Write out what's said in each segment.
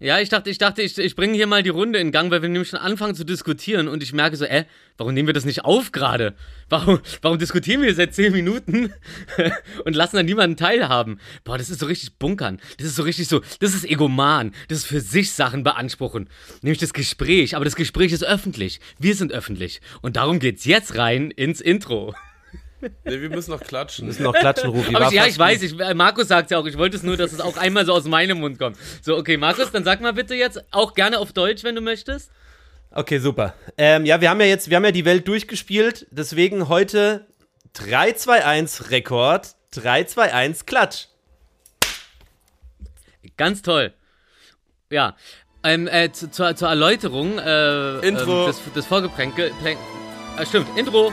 Ja, ich dachte, ich dachte, ich, ich bringe hier mal die Runde in Gang, weil wir nämlich schon anfangen zu diskutieren und ich merke so, äh, warum nehmen wir das nicht auf gerade? Warum, warum diskutieren wir seit zehn Minuten und lassen dann niemanden teilhaben? Boah, das ist so richtig bunkern. Das ist so richtig so, das ist egoman. Das ist für sich Sachen beanspruchen. Nämlich das Gespräch, aber das Gespräch ist öffentlich. Wir sind öffentlich. Und darum geht's jetzt rein ins Intro. Nee, wir müssen noch klatschen. Wir müssen noch klatschen, Rufi. Aber ich, ja, ich weiß, ich, äh, Markus sagt ja auch, ich wollte es nur, dass es auch einmal so aus meinem Mund kommt. So, okay, Markus, dann sag mal bitte jetzt, auch gerne auf Deutsch, wenn du möchtest. Okay, super. Ähm, ja, wir haben ja jetzt, wir haben ja die Welt durchgespielt, deswegen heute 3-2-1 Rekord, 3-2-1 Klatsch. Ganz toll. Ja. Ähm, äh, zu, zur, zur Erläuterung äh, Intro. Ähm, des, des Vorgeplänkel. Plänk, äh, stimmt, Intro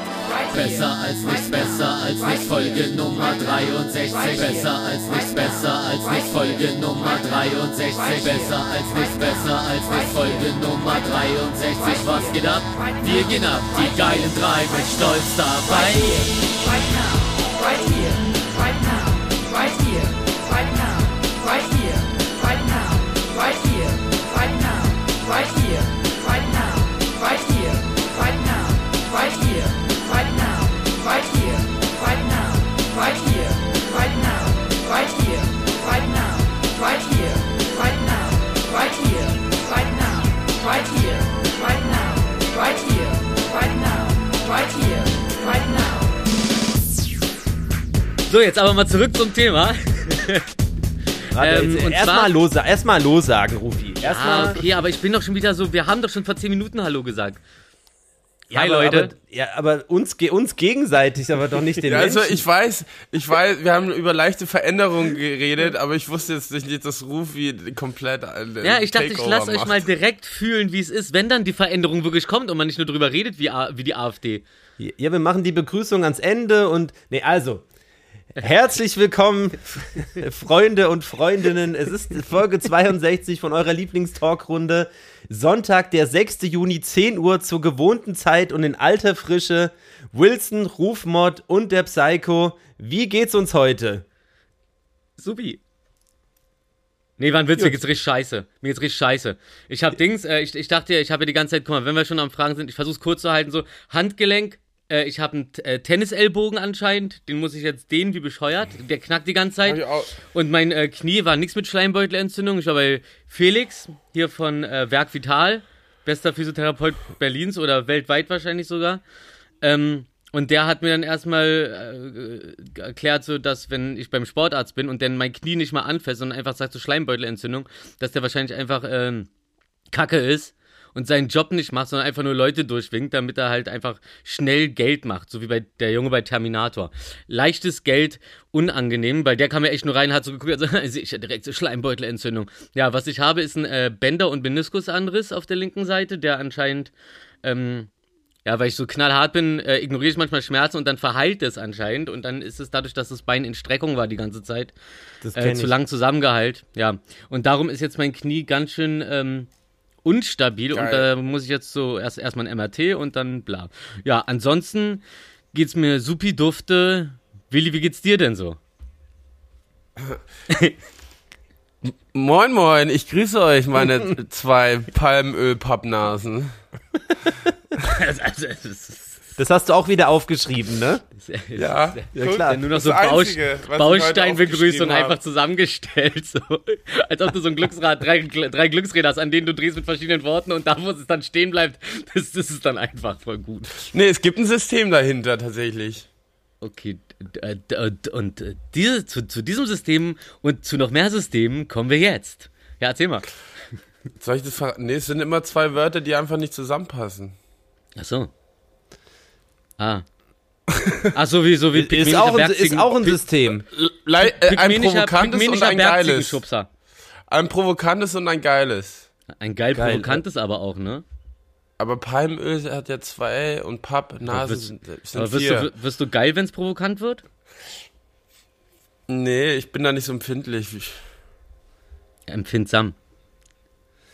Besser als nichts, besser als nichts, Folge Nummer 63. Besser als nichts, besser als nichts, Folge Nummer 63. Besser als nichts, besser als nichts, Folge Nummer 63. Was geht ab? Wir gehen ab, die geilen drei mit Stolz dabei. right now, right here, right now, right here, right here, right now. So, jetzt aber mal zurück zum Thema. Ähm, und Erstmal los, erstmal los sagen, Rufi. Ah, Erstmal. okay, aber ich bin doch schon wieder so, wir haben doch schon vor 10 Minuten Hallo gesagt. Hi, aber, Leute. Aber, ja, aber uns, uns gegenseitig, aber doch nicht den Ja, also Menschen. ich weiß, ich weiß, wir haben über leichte Veränderungen geredet, aber ich wusste jetzt nicht, dass Rufi komplett äh, Ja, ich dachte, ich lasse euch mal direkt fühlen, wie es ist, wenn dann die Veränderung wirklich kommt und man nicht nur drüber redet wie, wie die AfD. Ja, wir machen die Begrüßung ans Ende und. Nee, also. Herzlich willkommen, Freunde und Freundinnen. Es ist Folge 62 von eurer Lieblingstalkrunde. Sonntag, der 6. Juni, 10 Uhr zur gewohnten Zeit und in alter Frische. Wilson, Rufmod und der Psycho. Wie geht's uns heute? Supi. Nee, war ein Witz, mir geht's richtig scheiße. Mir geht's richtig scheiße. Ich hab Dings, äh, ich, ich dachte ja, ich habe ja die ganze Zeit, guck mal, wenn wir schon am Fragen sind, ich versuch's kurz zu halten, so, Handgelenk, äh, ich habe einen äh, Tennisellbogen anscheinend, den muss ich jetzt dehnen wie bescheuert, der knackt die ganze Zeit. Und mein äh, Knie war nichts mit Schleimbeutelentzündung, ich war bei Felix, hier von äh, Werk Vital, bester Physiotherapeut Berlins oder weltweit wahrscheinlich sogar. Ähm, und der hat mir dann erstmal äh, erklärt, so, dass wenn ich beim Sportarzt bin und dann mein Knie nicht mal anfasst und einfach sagt so Schleimbeutelentzündung, dass der wahrscheinlich einfach ähm, Kacke ist und seinen Job nicht macht, sondern einfach nur Leute durchwinkt, damit er halt einfach schnell Geld macht, so wie bei der Junge bei Terminator. Leichtes Geld, unangenehm, weil der kam ja echt nur rein hat so geguckt, also sehe ich ja direkt so Schleimbeutelentzündung. Ja, was ich habe, ist ein äh, Bänder- und Meniskusanriss auf der linken Seite, der anscheinend ähm, ja, weil ich so knallhart bin, äh, ignoriere ich manchmal Schmerzen und dann verheilt es anscheinend. Und dann ist es dadurch, dass das Bein in Streckung war die ganze Zeit, Das äh, zu lang zusammengeheilt. Ja. Und darum ist jetzt mein Knie ganz schön ähm, unstabil. Und Geil. da muss ich jetzt so erst erstmal ein MRT und dann bla. Ja, ansonsten geht's mir supi dufte. Willi, wie geht's dir denn so? Moin moin, ich grüße euch, meine zwei Palmöl-Pappnasen. also, also, es ist- Das hast du auch wieder aufgeschrieben, ne? Ja, Ja, klar. nur noch so Einzige, Bausteinbegrüßung einfach zusammengestellt. So. Als ob du so ein Glücksrad, drei, drei Glücksräder hast, an denen du drehst mit verschiedenen Worten und da, wo es dann stehen bleibt, das, das ist dann einfach voll gut. Nee, es gibt ein System dahinter tatsächlich. Okay, äh, äh, und äh, diese, zu, zu diesem System und zu noch mehr Systemen kommen wir jetzt. Ja, erzähl mal. Soll ich das verraten? Nee, es sind immer zwei Wörter, die einfach nicht zusammenpassen. Ach so. Ah. Ach so, wie, so wie Ist auch, ein, ist auch ein System. Le äh, ein provokantes und ein geiles. Ein provokantes und ein geiles. Ein geil, Geil, provokantes aber auch, ne? Aber Palmöl hat ja zwei und Papp, Nase wirst- sind, sind Aber wirst vier. du, wirst du geil, wenn es provokant wird? Nee, ich bin da nicht so empfindlich. Empfindsam.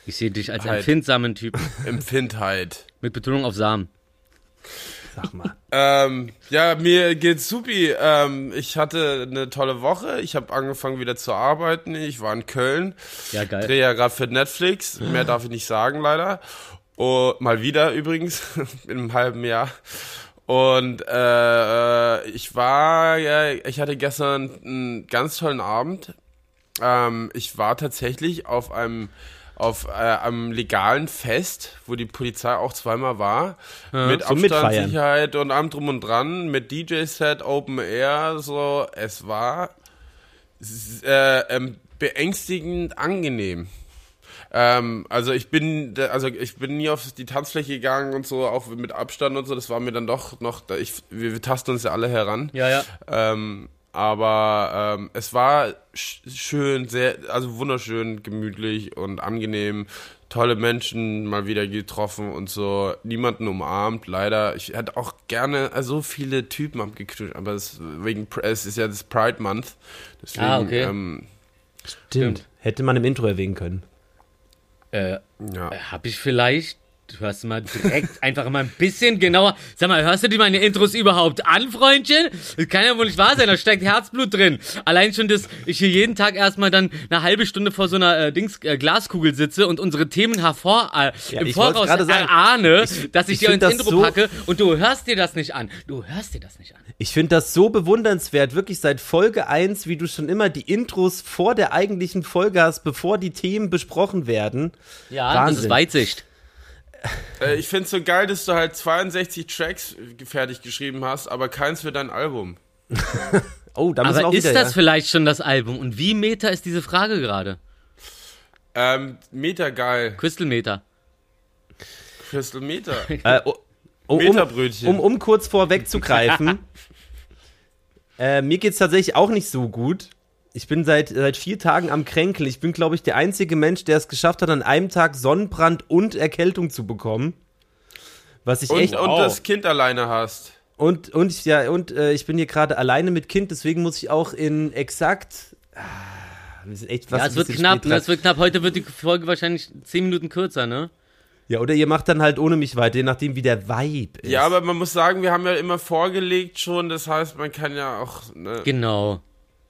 Ich sehe dich als Halt. empfindsamen Typen. Empfindheit. Mit Betonung auf Samen. Sag mal. Ähm, ja, mir geht's supi. Ähm, ich hatte eine tolle Woche. Ich habe angefangen wieder zu arbeiten. Ich war in Köln. Ja, geil. Drehe ja gerade für Netflix. Mehr darf ich nicht sagen, leider. Oh, mal wieder übrigens. in einem halben Jahr. Und äh, ich war, ja, ich hatte gestern einen ganz tollen Abend. Ähm, ich war tatsächlich auf einem auf äh, einem legalen Fest, wo die Polizei auch zweimal war, mit Zum Mitfeiern. Abstandssicherheit und allem drum und dran, mit DJ-Set, Open Air, so. Es war äh, ähm, beängstigend angenehm. Ähm, also ich bin, also ich bin nie auf die Tanzfläche gegangen und so, auch mit Abstand und so. Das war mir dann doch noch, ich, wir, wir tasten uns ja alle heran. Ja, ja. Ähm, aber ähm, es war sch schön, sehr, also wunderschön, gemütlich und angenehm. Tolle Menschen mal wieder getroffen und so. Niemanden umarmt, leider. Ich hätte auch gerne also so viele Typen abgeknutscht, aber es, wegen, es ist ja das Pride Month. Deswegen, Ah, okay. ähm, Stimmt. Hätte man im Intro erwähnen können. Äh, ja. hab ich vielleicht. Du hörst mal direkt einfach mal ein bisschen genauer. Sag mal, hörst du dir meine Intros überhaupt an, Freundchen? Das kann ja wohl nicht wahr sein, da steckt Herzblut drin. Allein schon, dass ich hier jeden Tag erstmal dann eine halbe Stunde vor so einer äh, Dings, äh, Glaskugel sitze und unsere Themen hervor, äh, Ja, im ich Voraus erahne, dass ich, ich dir ins Intro so- packe und du hörst dir das nicht an. Du hörst dir das nicht an. Ich finde das so bewundernswert, wirklich seit Folge 1, wie du schon immer die Intros vor der eigentlichen Folge hast, bevor die Themen besprochen werden. Ja, das ist Wahnsinn. Weitsicht. Äh, ich find's so geil, dass du halt 62 Tracks fertig geschrieben hast, aber keins für dein Album. Oh, da müssen Aber auch ist wieder, das ja. vielleicht schon das Album? Und wie meta ist diese Frage gerade? Ähm, Meter geil. Crystal Meter. Crystal Meter. Äh, um, um, Meterbrötchen. um, um kurz vorwegzugreifen, äh, mir geht's tatsächlich auch nicht so gut. Ich bin seit, seit vier Tagen am Kränkeln. Ich bin, glaube ich, der einzige Mensch, der es geschafft hat, an einem Tag Sonnenbrand und Erkältung zu bekommen. Was ich Und, echt. und das Kind alleine hast. Und, und, ich- ja, und äh, ich bin hier gerade alleine mit Kind, deswegen muss ich auch in exakt. Ah, wir sind echt was Ja, es wird knapp, ne? Es wird knapp. Heute wird die Folge wahrscheinlich 10 Minuten kürzer, ne? Ja, oder ihr macht dann halt ohne mich weiter, je nachdem, wie der Vibe ist. Ja, aber man muss sagen, wir haben ja immer vorgelegt schon, das heißt, man kann ja auch. Ne, Genau.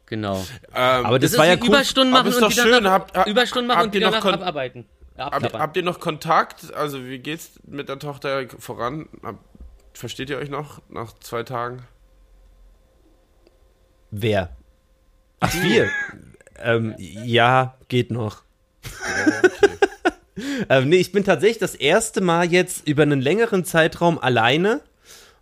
Genau. ähm, aber das, Das, war ist ja cool. Überstunden machen ist und doch die schön. danach, Habt- ha- Überstunden machen und die ihr noch danach kon- abarbeiten. Ja, Habt, ihr noch Kontakt? Also, wie geht's mit der Tochter voran? Hab, versteht ihr euch noch nach zwei Tagen? Wer? Ach, wir. ähm, ja, geht noch. ähm, nee, ich bin tatsächlich das erste Mal jetzt über einen längeren Zeitraum alleine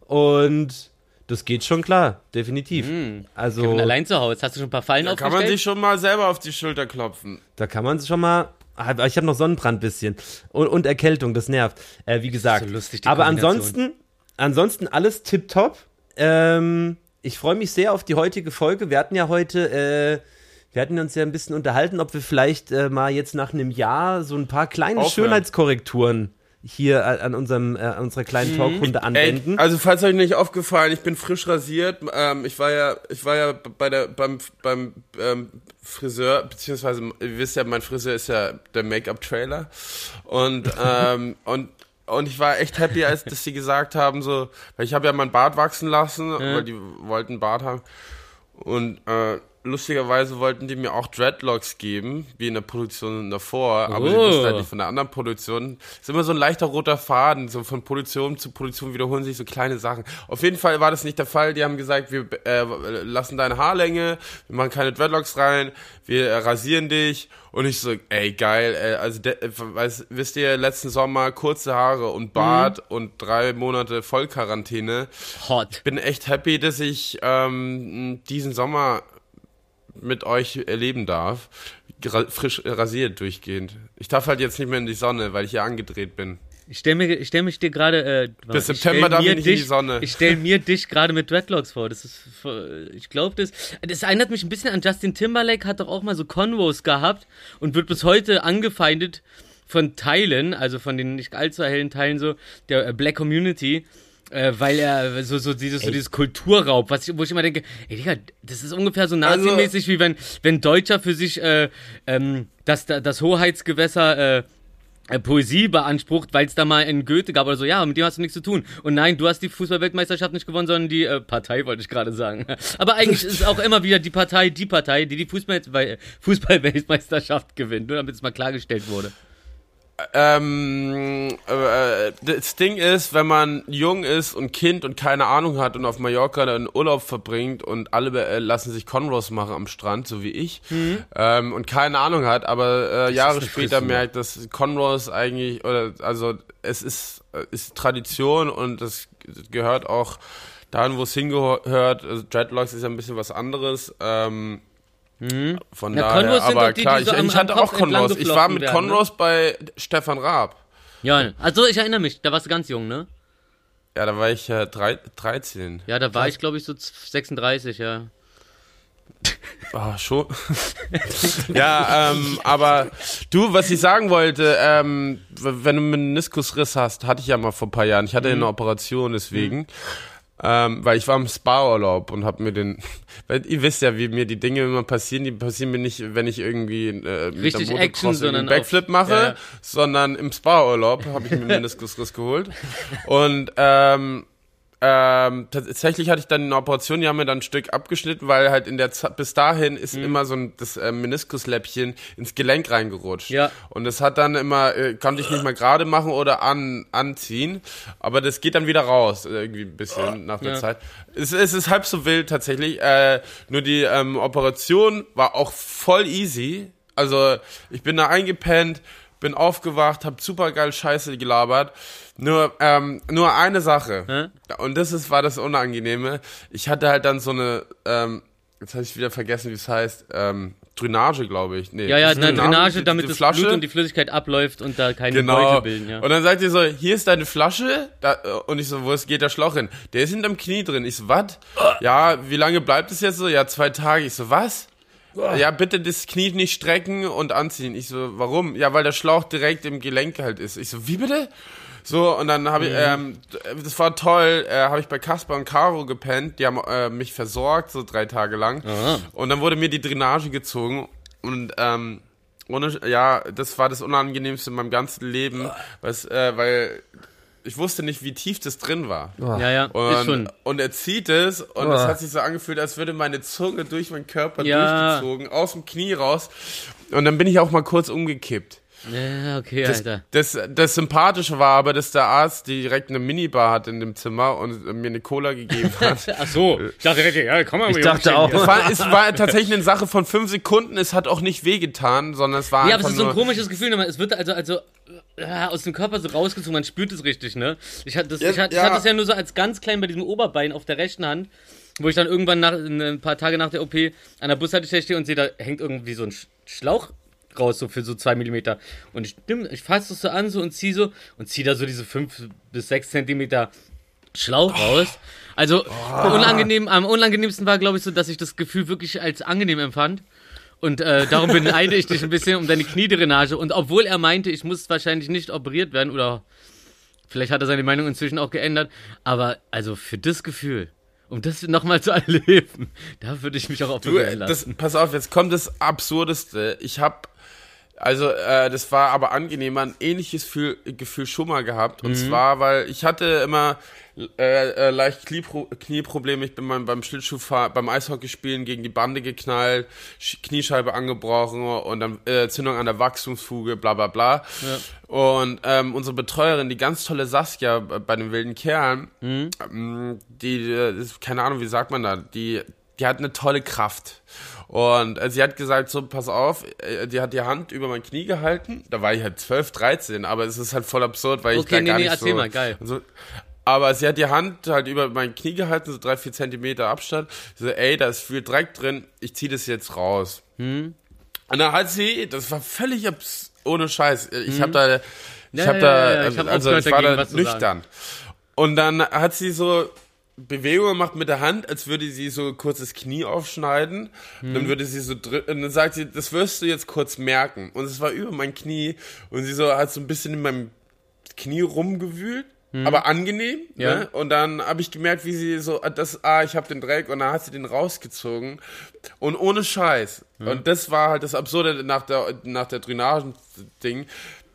und das geht schon klar, definitiv. Also, Kevin allein zu Hause. Hast du schon ein paar Fallen Da kann man sich schon mal selber auf die Schulter klopfen. da kann man schon mal. Aber ich habe noch Sonnenbrand bisschen und, und Erkältung, das nervt. Äh, wie gesagt. so lustig, die aber ansonsten, ansonsten alles tipptopp. Ähm, ich freue mich sehr auf die heutige Folge. Wir hatten ja heute, äh, wir hatten uns ja ein bisschen unterhalten, ob wir vielleicht äh, mal jetzt nach einem Jahr so ein paar kleine Aufhören. Schönheitskorrekturen hier äh, an unserem, äh, an unserer kleinen Talkrunde Ey, anwenden. also falls euch nicht aufgefallen, ich bin frisch rasiert. Ähm, ich war ja, ich war ja bei der beim beim ähm, Friseur beziehungsweise ihr wisst ja, mein Friseur ist ja der Make-up-Trailer und ähm, und und ich war echt happy, als dass sie gesagt haben so, weil ich habe ja mein Bart wachsen lassen, weil die wollten Bart haben und äh, lustigerweise wollten die mir auch Dreadlocks geben, wie in der Produktion davor, aber sie Oh. wussten halt nicht von der anderen Produktion. ist immer so ein leichter roter Faden, so von Produktion zu Produktion wiederholen sich so kleine Sachen. Auf jeden Fall war das nicht der Fall. Die haben gesagt, wir äh, lassen deine Haarlänge, wir machen keine Dreadlocks rein, wir äh, rasieren dich. Und ich so, ey, geil, äh, also de, äh, weiß, wisst ihr, letzten Sommer kurze Haare und Bart und drei Monate Vollquarantäne Hot. bin echt happy, dass ich ähm, diesen Sommer mit euch erleben darf. Frisch rasiert durchgehend. Ich darf halt jetzt nicht mehr in die Sonne, weil ich hier angedreht bin. Ich stelle mir, ich stell mich dir gerade. Äh, Bis September darf ich nicht in die dich- Sonne. Ich stelle mir dich gerade mit Dreadlocks vor. Das ist, ich glaube, das, das erinnert mich ein bisschen an Justin Timberlake, hat doch auch mal so Convos gehabt und wird bis heute angefeindet von Teilen, also von den nicht allzu hellen Teilen so, der äh, Black Community, Äh, weil er so, so dieses, so dieses Kulturraub, was ich, wo ich immer denke, ey Digga, das ist ungefähr so Also- nazimäßig, wie wenn, wenn Deutscher für sich äh, ähm, das, das Hoheitsgewässer äh, äh, Poesie beansprucht, weil es da mal einen Goethe gab oder so, ja, mit dem hast du nichts zu tun. Und nein, du hast die Fußballweltmeisterschaft nicht gewonnen, sondern die äh, Partei, wollte ich gerade sagen. Aber eigentlich ist auch immer wieder die Partei, die Partei, die die Fußball Fußballweltmeisterschaft gewinnt, nur damit es mal klargestellt wurde. Ähm, äh, das Ding ist, wenn man jung ist und Kind und keine Ahnung hat und auf Mallorca einen Urlaub verbringt und alle äh, lassen sich Conros machen am Strand, so wie ich, ähm, und keine Ahnung hat, aber äh, Jahre später Frisur. merkt, dass Conros eigentlich, oder also es ist, äh, ist Tradition und das gehört auch dahin, wo es hingehört. Also Dreadlocks ist ja ein bisschen was anderes. Ähm, Von Na, daher, Conros sind aber die, klar, die so ich, ich hatte auch Conros. Ich war mit werden, ne? Conros bei Stefan Raab. Ja, also ich erinnere mich, da warst du ganz jung, ne? Ja, da war ich äh, drei, 13. Ja, da war ich, glaube ich, so 36, ja. Ah, schon. ja, ähm, aber du, was ich sagen wollte, ähm, wenn du einen Meniskusriss hast, hatte ich ja mal vor ein paar Jahren. Ich hatte Mhm. eine Operation deswegen. Ähm, weil ich war im Spa-Urlaub und hab mir den, weil ihr wisst ja, wie mir die Dinge immer passieren, die passieren mir nicht, wenn ich irgendwie äh, mit Richtig der Action, Motocross einen Backflip auf- mache, ja, ja. sondern im Spa-Urlaub habe ich mir Meniskusriss geholt. Und ähm, ähm, tatsächlich hatte ich dann eine Operation, die haben mir dann ein Stück abgeschnitten, weil halt in der Zeit, bis dahin Mhm. ist immer so ein, das äh, Meniskusläppchen ins Gelenk reingerutscht. Ja. Und das hat dann immer, äh, konnte ich nicht mehr gerade machen oder an, anziehen, aber das geht dann wieder raus, äh, irgendwie ein bisschen nach der Ja. Zeit. Es, es ist halb so wild tatsächlich, äh, nur die ähm, Operation war auch voll easy. Also ich bin da eingepennt, bin aufgewacht, hab super geil Scheiße gelabert. Nur, ähm, nur eine Sache. Und das ist, war das Unangenehme. Ich hatte halt dann so eine, ähm, jetzt habe ich wieder vergessen, wie es heißt, ähm, Drainage, glaube ich. Nee, Ja, ja, eine Drainage, die- damit die das Flasche. Blut und die Flüssigkeit abläuft und da keine Genau. Beutel bilden, ja. Und dann sagt ihr so, hier ist deine Flasche. Da, und ich so, wo ist, geht der Schlauch hin? Der ist hinterm Knie drin. Ich so, was? Ja, wie lange bleibt es jetzt so? Ja, zwei Tage. Ich so, was? Ja, bitte das Knie nicht strecken und anziehen. Ich so, warum? Ja, weil der Schlauch direkt im Gelenk halt ist. Ich so, wie bitte? So, und dann habe ich, ähm, das war toll, äh, habe ich bei Kasper und Caro gepennt, die haben äh, mich versorgt, so drei Tage lang. Und dann wurde mir die Drainage gezogen und ähm, ohne, ja, das war das Unangenehmste in meinem ganzen Leben, was, äh, weil ich wusste nicht, wie tief das drin war. Ja, ja, ist Und, schon. und er zieht es und es hat sich so angefühlt, als würde meine Zunge durch meinen Körper Ja. durchgezogen, aus dem Knie raus. Und dann bin ich auch mal kurz umgekippt. Ja, okay, Das, Alter. das, das Sympathische war aber, dass der Arzt direkt eine Minibar hat in dem Zimmer und mir eine Cola gegeben hat. Ach so, ich dachte richtig, ja, komm mal Ich dachte auch. Es war, es war tatsächlich eine Sache von fünf Sekunden. Es hat auch nicht wehgetan, sondern es war Ja, aber es ist so ein komisches Gefühl, nochmal. es wird also, also äh, aus dem Körper so rausgezogen, man spürt es richtig, ne? Ich hatte das, Ja, ich hatte, ich ja. hatte das ja nur so als ganz klein bei diesem Oberbein auf der rechten Hand, wo ich dann irgendwann nach, ein paar Tage nach der OP an der Bushaltestelle stehe und sehe, da hängt irgendwie so ein Sch- Schlauch raus, so für so zwei Millimeter. Und ich, ich fasse das so an so und ziehe so und ziehe da so diese fünf bis sechs Zentimeter Schlauch raus. Also unangenehm, am unangenehmsten war, glaube ich, so, dass ich das Gefühl wirklich als angenehm empfand. Und äh, darum beneide ich dich ein bisschen um deine Kniedrainage. Und obwohl er meinte, ich muss wahrscheinlich nicht operiert werden oder vielleicht hat er seine Meinung inzwischen auch geändert, aber also für das Gefühl, um das nochmal zu erleben, da würde ich mich auch Du, operieren das, lassen. pass auf, jetzt kommt das Absurdeste. Ich habe, also äh, das war aber angenehmer, ein ähnliches Gefühl, Gefühl schon mal gehabt. Und zwar, weil ich hatte immer äh, äh, leicht Kniepro Knieprobleme. Ich bin mal beim Schlittschuhfahren, beim Eishockeyspielen gegen die Bande geknallt, Sch Kniescheibe angebrochen und dann äh, Zündung an der Wachstumsfuge, bla bla bla. Und ähm, unsere Betreuerin, die ganz tolle Saskia äh, bei den wilden Kerlen, ähm, die, äh, ist- keine Ahnung, wie sagt man da, die, die hat eine tolle Kraft. Und äh, sie hat gesagt, so, pass auf, äh, die hat die Hand über mein Knie gehalten. Da war ich halt 12, 13, aber es ist halt voll absurd, weil ich Okay, da nee, gar nee, nicht erzähl so, mal, geil. So, aber sie hat die Hand halt über mein Knie gehalten, so drei, vier Zentimeter Abstand. So, ey, da ist viel Dreck drin, ich zieh das jetzt raus. Hm? Und dann hat sie, das war völlig abs ohne Scheiß. Ich hab da, ich Hm? Ja, hab ja, da, ja, ich hab also aufgehört ich war da nüchtern. Und dann hat sie so Bewegungen gemacht mit der Hand, als würde sie so kurz das Knie aufschneiden. Hm. Dann würde sie so drücken, und dann sagt sie, das wirst du jetzt kurz merken. Und es war über mein Knie und sie so hat so ein bisschen in meinem Knie rumgewühlt. aber angenehm. Ja. Ne? Und dann habe ich gemerkt, wie sie so, das, ah, ich habe den Dreck und dann hat sie den rausgezogen und ohne Scheiß. Und das war halt das Absurde nach der nach der Drainagen-Ding.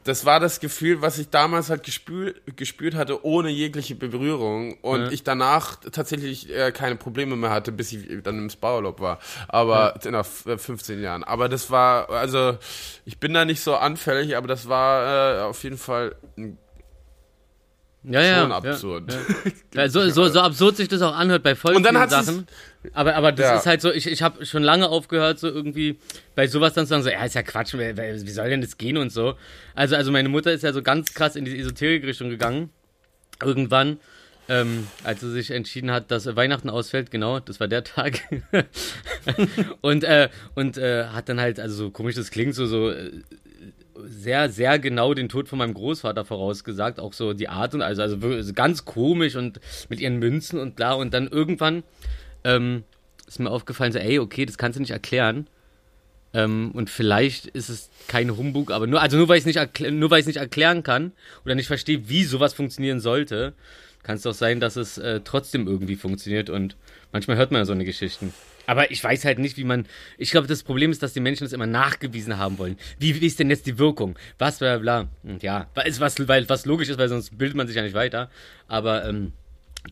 Das war das Gefühl, was ich damals halt gespürt, gespürt hatte, ohne jegliche Berührung. Und ich danach tatsächlich äh, keine Probleme mehr hatte, bis ich dann im Spa-Urlaub war. Aber nach f- äh, 15 Jahren. Aber das war, also, ich bin da nicht so anfällig, aber das war äh, auf jeden Fall ein Ja, ja. schon ja. absurd. Ja, so, so, so absurd sich das auch anhört bei voll Und dann vielen Sachen. Aber, aber das Ja. ist halt so, ich, ich habe schon lange aufgehört, so irgendwie bei sowas dann zu sagen, so, ja, ist ja Quatsch, wie, soll denn das gehen und so. Also, also meine Mutter ist ja so ganz krass in die Esoterik-Richtung gegangen. Irgendwann, ähm, als sie sich entschieden hat, dass Weihnachten ausfällt, genau, das war der Tag. und äh, und äh, hat dann halt, also so komisch das klingt, so, so äh, sehr, sehr genau den Tod von meinem Großvater vorausgesagt, auch so die Art und also, also ganz komisch und mit ihren Münzen und bla. Und dann irgendwann ähm, ist mir aufgefallen, so, ey, okay, das kannst du nicht erklären. Ähm, und vielleicht ist es kein Humbug, aber nur, also nur weil ich es nicht, nur nicht erklären kann oder nicht verstehe, wie sowas funktionieren sollte, kann es doch sein, dass es äh, trotzdem irgendwie funktioniert und manchmal hört man ja so eine Geschichten. Aber ich weiß halt nicht, wie man. Ich glaube, das Problem ist, dass die Menschen das immer nachgewiesen haben wollen. Wie, wie ist denn jetzt die Wirkung? Was, bla, bla. Und ja, ist was, weil, was logisch ist, weil sonst bildet man sich ja nicht weiter. Aber ähm,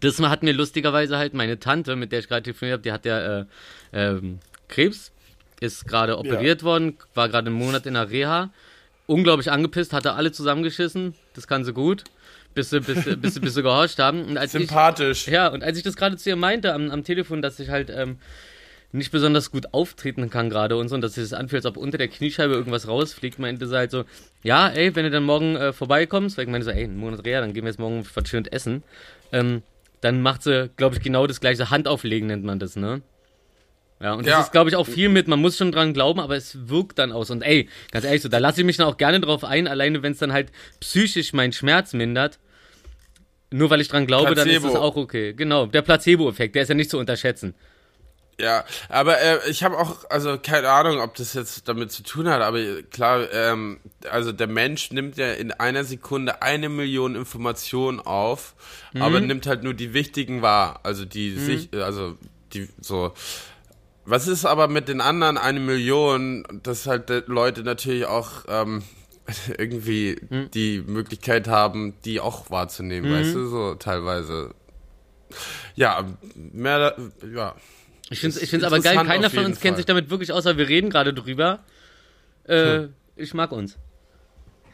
das hat mir lustigerweise halt meine Tante, mit der ich gerade telefoniert habe, die hat ja äh, ähm, Krebs, ist gerade operiert worden, war gerade einen Monat in der Reha, unglaublich angepisst, hatte alle zusammengeschissen, das kann sie gut, bis sie, bis, sie- bis, sie- bis sie gehorcht haben. Und als ich, Sympathisch. ja, und als ich das gerade zu ihr meinte am, am Telefon, dass ich halt ähm, nicht besonders gut auftreten kann gerade und so, und dass sich das anfühlt, als ob unter der Kniescheibe irgendwas rausfliegt, meinte sie halt so, ja, ey, wenn du dann morgen äh, vorbeikommst, weil ich meine so, ey, einen Monat Reha, dann gehen wir jetzt morgen was schön essen, ähm, dann macht sie, glaube ich, genau das gleiche Handauflegen nennt man das, ne? Ja, und Ja. das ist, glaube ich, auch viel mit, man muss schon dran glauben, aber es wirkt dann aus. Und ey, ganz ehrlich, so, da lasse ich mich dann auch gerne drauf ein, alleine wenn es dann halt psychisch meinen Schmerz mindert. Nur weil ich dran glaube, dann ist Placebo. es auch okay. Genau, der Placebo-Effekt, der ist ja nicht zu unterschätzen. Ja, aber äh, ich habe auch, also keine Ahnung, ob das jetzt damit zu tun hat, aber klar, ähm, also der Mensch nimmt ja in einer Sekunde eine Million Informationen auf, aber nimmt halt nur die wichtigen wahr, also die sich, also die so. Was ist aber mit den anderen eine Million, dass halt die Leute natürlich auch ähm, irgendwie die Möglichkeit haben, die auch wahrzunehmen, weißt du, so teilweise. Ja, mehr, ja. Ich finde es aber geil, keiner von uns kennt Fall. sich damit wirklich aus, weil wir reden gerade drüber. Äh, Ich mag uns.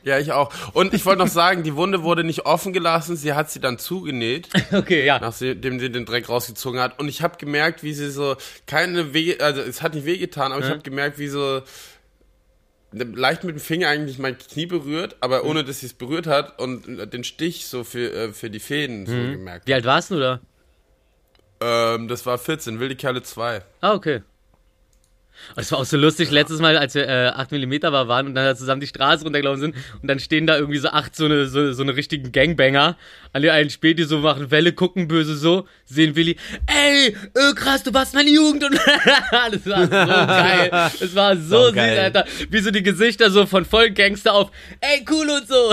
Ja, ich auch. Und ich wollte noch sagen, die Wunde wurde nicht offen gelassen, sie hat sie dann zugenäht, Okay, ja. nachdem sie den Dreck rausgezogen hat. Und ich habe gemerkt, wie sie so keine Weh, also es hat nicht wehgetan, aber ich habe gemerkt, wie so leicht mit dem Finger eigentlich mein Knie berührt, aber ohne dass sie es berührt hat und den Stich so für, äh, für die Fäden so gemerkt. Wie alt warst du da? Ähm, das war 14, Wilde Kerle 2. Ah, okay. Und es war auch so lustig, letztes Mal, als wir äh, 8mm war, waren und dann zusammen die Straße runtergelaufen sind und dann stehen da irgendwie so acht so eine, so, so eine richtigen Gangbanger an der einen Spät, die so machen Welle, gucken böse so, sehen Willi, ey, äh, krass, du warst meine Jugend und das war so geil. Das war so süß, geil. Alter. Wie so die Gesichter so von voll Gangster auf, ey, cool und so.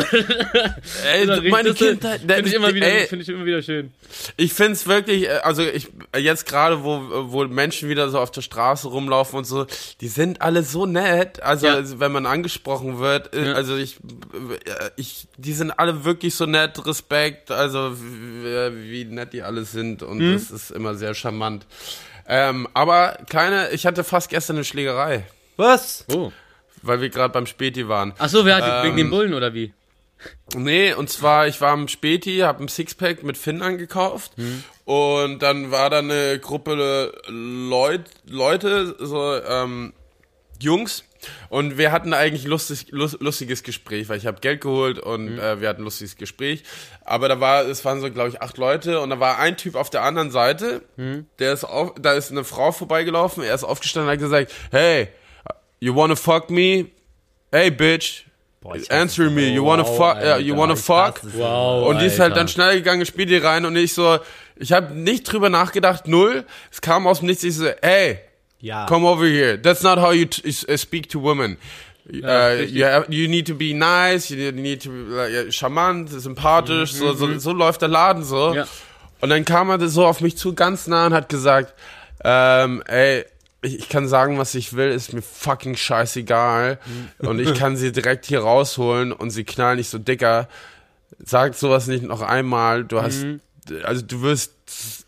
Ey, war meine Kindheit, Finde ich, immer wieder- ey, find ich immer wieder schön. Ich find's wirklich, äh, also ich jetzt gerade, wo wo Menschen wieder so auf der Straße rumlaufen und so, die sind alle so nett. Also Ja. also, wenn man angesprochen wird, äh, Ja. also ich, äh, ich, die sind alle wirklich so nett, Respekt, also wie, wie nett die alle sind und Mhm. das ist immer sehr charmant. Ähm, aber kleine, ich hatte fast gestern eine Schlägerei, Was? Oh. weil wir gerade beim Späti waren. Ach so, wer hat wegen Ähm, den Bullen oder wie? Nee, und zwar, ich war am Späti, hab ein Sixpack mit Finn angekauft Mhm. Und dann war da eine Gruppe Leut, Leute, so ähm, Jungs und wir hatten eigentlich lustig, lus- lustiges Gespräch, weil ich habe Geld geholt und Mhm. äh, wir hatten ein lustiges Gespräch. Aber da war, es waren so, glaube ich, acht Leute und da war ein Typ auf der anderen Seite, Mhm. der ist auf, da ist eine Frau vorbeigelaufen, er ist aufgestanden und hat gesagt, hey, you wanna fuck me? Hey, bitch. Boah, Answer me, you wanna Wow, fuck, yeah, you Alter, wanna fuck? Wow. Und die ist halt Alter. dann schnell gegangen, spielt die rein und ich so, ich habe nicht drüber nachgedacht, null. Es kam aus dem Nichts, ich so, hey, Ja. come over here. That's not how you uh, speak to women. äh, richtig. you, have- you need to be nice, you need to be äh, charmant, sympathisch, so, so, so läuft der Laden so. Mhm, Ja. Und dann kam er so auf mich zu, ganz nah und hat gesagt, ähm, ey, ich, ich kann sagen, was ich will, ist mir fucking scheißegal. Mhm. Und ich kann sie direkt hier rausholen und sie knallen nicht so dicker. Sag sowas nicht noch einmal. Du hast, Mhm. Also du wirst,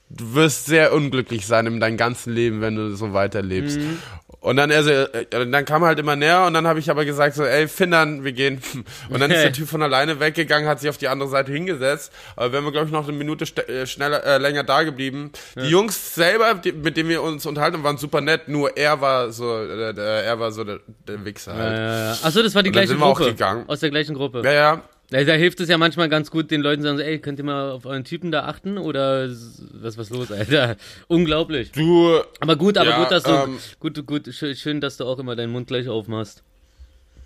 du wirst sehr unglücklich sein in deinem ganzen Leben, wenn du so weiterlebst. Mhm. Und dann, also, äh, dann kam er halt immer näher und dann habe ich aber gesagt so, ey, Findern, wir gehen. Und dann ist der Typ von alleine weggegangen, hat sich auf die andere Seite hingesetzt. Aber wären wir, glaube ich, noch eine Minute äh, schneller, äh, länger da geblieben. Die Jungs selber, die, mit denen wir uns unterhalten, waren super nett, nur er war so, äh, der, er war so der, der Wichser halt. Äh, Achso, das war die Und gleiche Gruppe. Aus der gleichen Gruppe. Ja, ja. Ja, da hilft es ja manchmal ganz gut, den Leuten zu sagen, ey, könnt ihr mal auf euren Typen da achten? Oder was was los, Alter? Unglaublich. Du, Aber gut, aber Ja, gut, dass du, ähm, gut, gut, schön, dass du auch immer deinen Mund gleich aufmachst.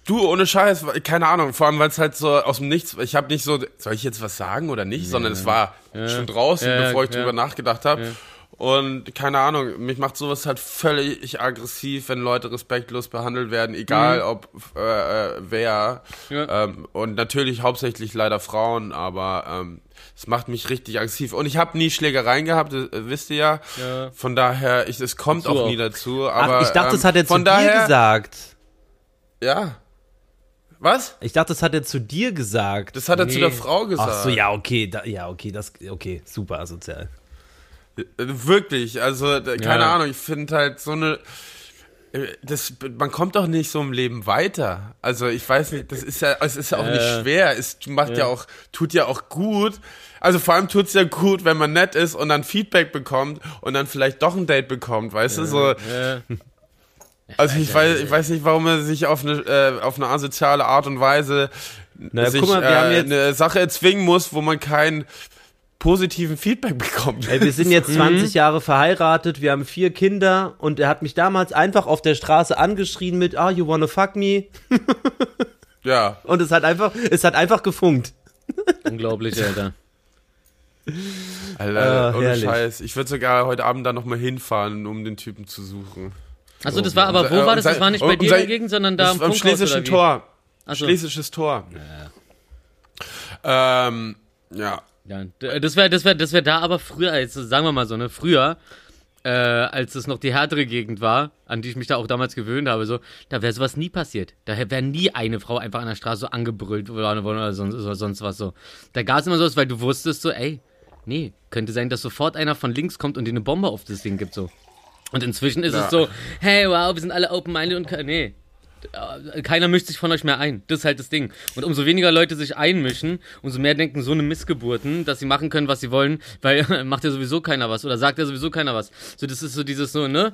Du, ohne Scheiß, keine Ahnung, vor allem, weil es halt so aus dem Nichts, ich habe nicht so, soll ich jetzt was sagen oder nicht, sondern es war schon draußen, Ja, bevor ich ja. drüber nachgedacht habe. Und keine Ahnung, mich macht sowas halt völlig aggressiv, wenn Leute respektlos behandelt werden, egal ob äh, äh, wer. Mhm. Ja. Ähm, und natürlich hauptsächlich leider Frauen, aber ähm, es macht mich richtig aggressiv. Und ich habe nie Schlägereien gehabt, äh, wisst ihr ja. Ja. Von daher, ich, es kommt Dazu auch nie dazu. Aber, Ach, ich dachte, ähm, das hat er zu von dir daher, gesagt. Ja. Was? Ich dachte, das hat er zu dir gesagt. Das hat er zu der Frau gesagt. Ach so, ja, okay, da, ja, okay, das, okay, super asozial. Wirklich, also keine Ja. Ahnung, ich finde halt so eine äh, das man kommt doch nicht so im Leben weiter. Also ich weiß nicht, das ist ja es ist ja auch nicht Äh, schwer, es macht ja. auch tut ja auch gut. Also vor allem tut's ja gut, wenn man nett ist und dann Feedback bekommt und dann vielleicht doch ein Date bekommt, weißt du, so Äh, also ich weiß ich weiß nicht, warum er sich auf eine äh, auf eine asoziale Art und Weise Naja, sich guck mal, wir äh, haben jetzt- eine Sache erzwingen muss, wo man keinen positiven Feedback bekommt. Ey, wir sind jetzt 20 Jahre verheiratet, wir haben vier Kinder und er hat mich damals einfach auf der Straße angeschrien mit, ah, you wanna fuck me? ja. Und es hat einfach, es hat einfach gefunkt. unglaublich, Alter. Alter, Ah, ohne herrlich. Scheiß. Ich würde sogar heute Abend da nochmal hinfahren, um den Typen zu suchen. Achso, das war aber, wo Unser- war das? Das war nicht bei dir Gegend, sondern da das am Schlesischen? Tor. Ach so. Schlesisches Tor. Ähm, ja. Ja, d- das wäre das wär, das wär da aber früher, als, sagen wir mal so, ne, früher, äh, als es noch die härtere Gegend war, an die ich mich da auch damals gewöhnt habe, so, da wäre sowas nie passiert. Da wäre nie eine Frau einfach an der Straße so angebrüllt worden oder sonst, oder sonst was so. Da gab es immer sowas, weil du wusstest so, ey, nee, könnte sein, dass sofort einer von links kommt und dir eine Bombe auf das Ding gibt, so. Und inzwischen ist Ja. es so, hey, wow, wir sind alle open-minded und, nee, äh, keiner mischt sich von euch mehr ein. Das ist halt das Ding. Und umso weniger Leute sich einmischen, umso mehr denken so eine Missgeburten, dass sie machen können, was sie wollen, weil macht ja sowieso keiner was oder sagt ja sowieso keiner was. So, das ist so dieses so, ne?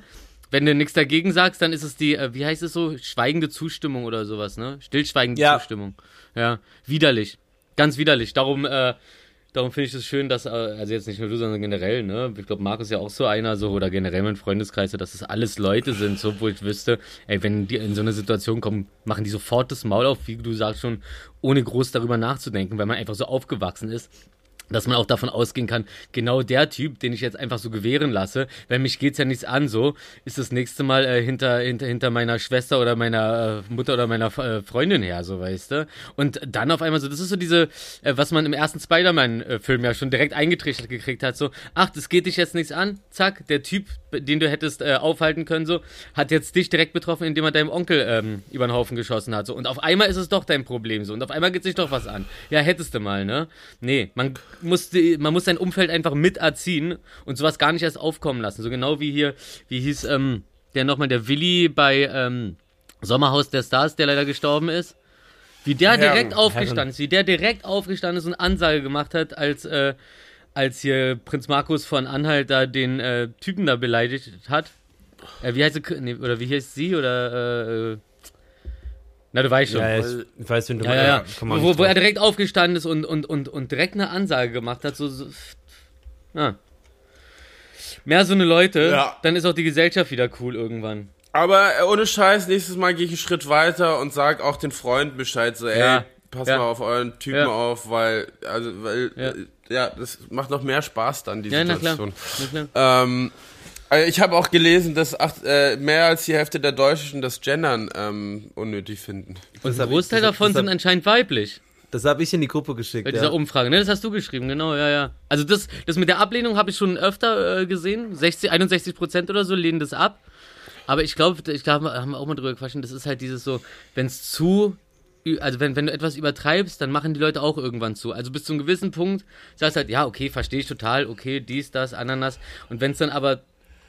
Wenn du nichts dagegen sagst, dann ist es die, äh, wie heißt es so, schweigende Zustimmung oder sowas, ne? Stillschweigende Ja. Zustimmung. Ja, widerlich. Ganz widerlich. Darum, äh, darum finde ich es schön, dass, äh, also jetzt nicht nur du, sondern generell, ne? Ich glaube, Markus ist ja auch so einer, so, oder generell mein Freundeskreis, dass das alles Leute sind, so, wo ich wüsste, ey, wenn die in so eine Situation kommen, machen die sofort das Maul auf, wie du sagst schon, ohne groß darüber nachzudenken, weil man einfach so aufgewachsen ist dass man auch davon ausgehen kann, genau der Typ, den ich jetzt einfach so gewähren lasse, weil mich geht's ja nichts an, so, ist das nächste Mal äh, hinter, hinter, hinter meiner Schwester oder meiner äh, Mutter oder meiner äh, Freundin her, so, weißt du? Und dann auf einmal so, das ist so diese, äh, was man im ersten Spider-Man-Film ja schon direkt eingetrichtert gekriegt hat, so, ach, das geht dich jetzt nichts an, zack, der Typ, den du hättest äh, aufhalten können, so, hat jetzt dich direkt betroffen, indem er deinem Onkel ähm, über den Haufen geschossen hat, so, und auf einmal ist es doch dein Problem, so, und auf einmal geht sich doch was an. Ja, hättest du mal, ne? Nee, man muss, die, man muss sein Umfeld einfach mit erziehen und sowas gar nicht erst aufkommen lassen, so genau wie hier, wie hieß, ähm, der nochmal, der Willi bei, ähm, Sommerhaus der Stars, der leider gestorben ist. Wie der Herren, direkt aufgestanden ist, wie der direkt aufgestanden ist und Ansage gemacht hat, als, äh, als hier Prinz Markus von Anhalt da den äh, Typen da beleidigt hat. Äh, wie heißt sie? Nee, oder wie heißt sie? Oder äh, äh, na, du weißt schon. Ja, ich, ich weiß, wenn du Ja, ja, ja. komm mal Wo, wo er direkt aufgestanden ist und, und, und, und direkt eine Ansage gemacht hat, so, so ja. Mehr so eine Leute, Ja. dann ist auch die Gesellschaft wieder cool irgendwann. Aber äh, ohne Scheiß, nächstes Mal gehe ich einen Schritt weiter und sag auch den Freunden Bescheid, so, ey, Ja. pass Ja. mal auf euren Typen Ja. auf, weil, also, weil, Ja. ja. das macht noch mehr Spaß dann, die Ja, na klar. Situation. Na klar. Ähm, ich habe auch gelesen, dass acht, äh, mehr als die Hälfte der Deutschen das Gendern ähm, unnötig finden. Und ein ich- Großteil hab- davon hab- sind anscheinend weiblich. Das habe ich in die Gruppe geschickt. Bei Ja. dieser Umfrage, ne? Das hast du geschrieben, genau, ja, ja. Also das, das mit der Ablehnung habe ich schon öfter äh, gesehen. 60, 61 Prozent oder so lehnen das ab. Aber ich glaube, ich glaube, haben wir auch mal drüber gequatscht, das ist halt dieses so, wenn es zu, also wenn, wenn du etwas übertreibst, dann machen die Leute auch irgendwann zu. Also bis zu einem gewissen Punkt sagst du halt, ja, okay, verstehe ich total, okay, dies, das, Ananas. Und wenn es dann aber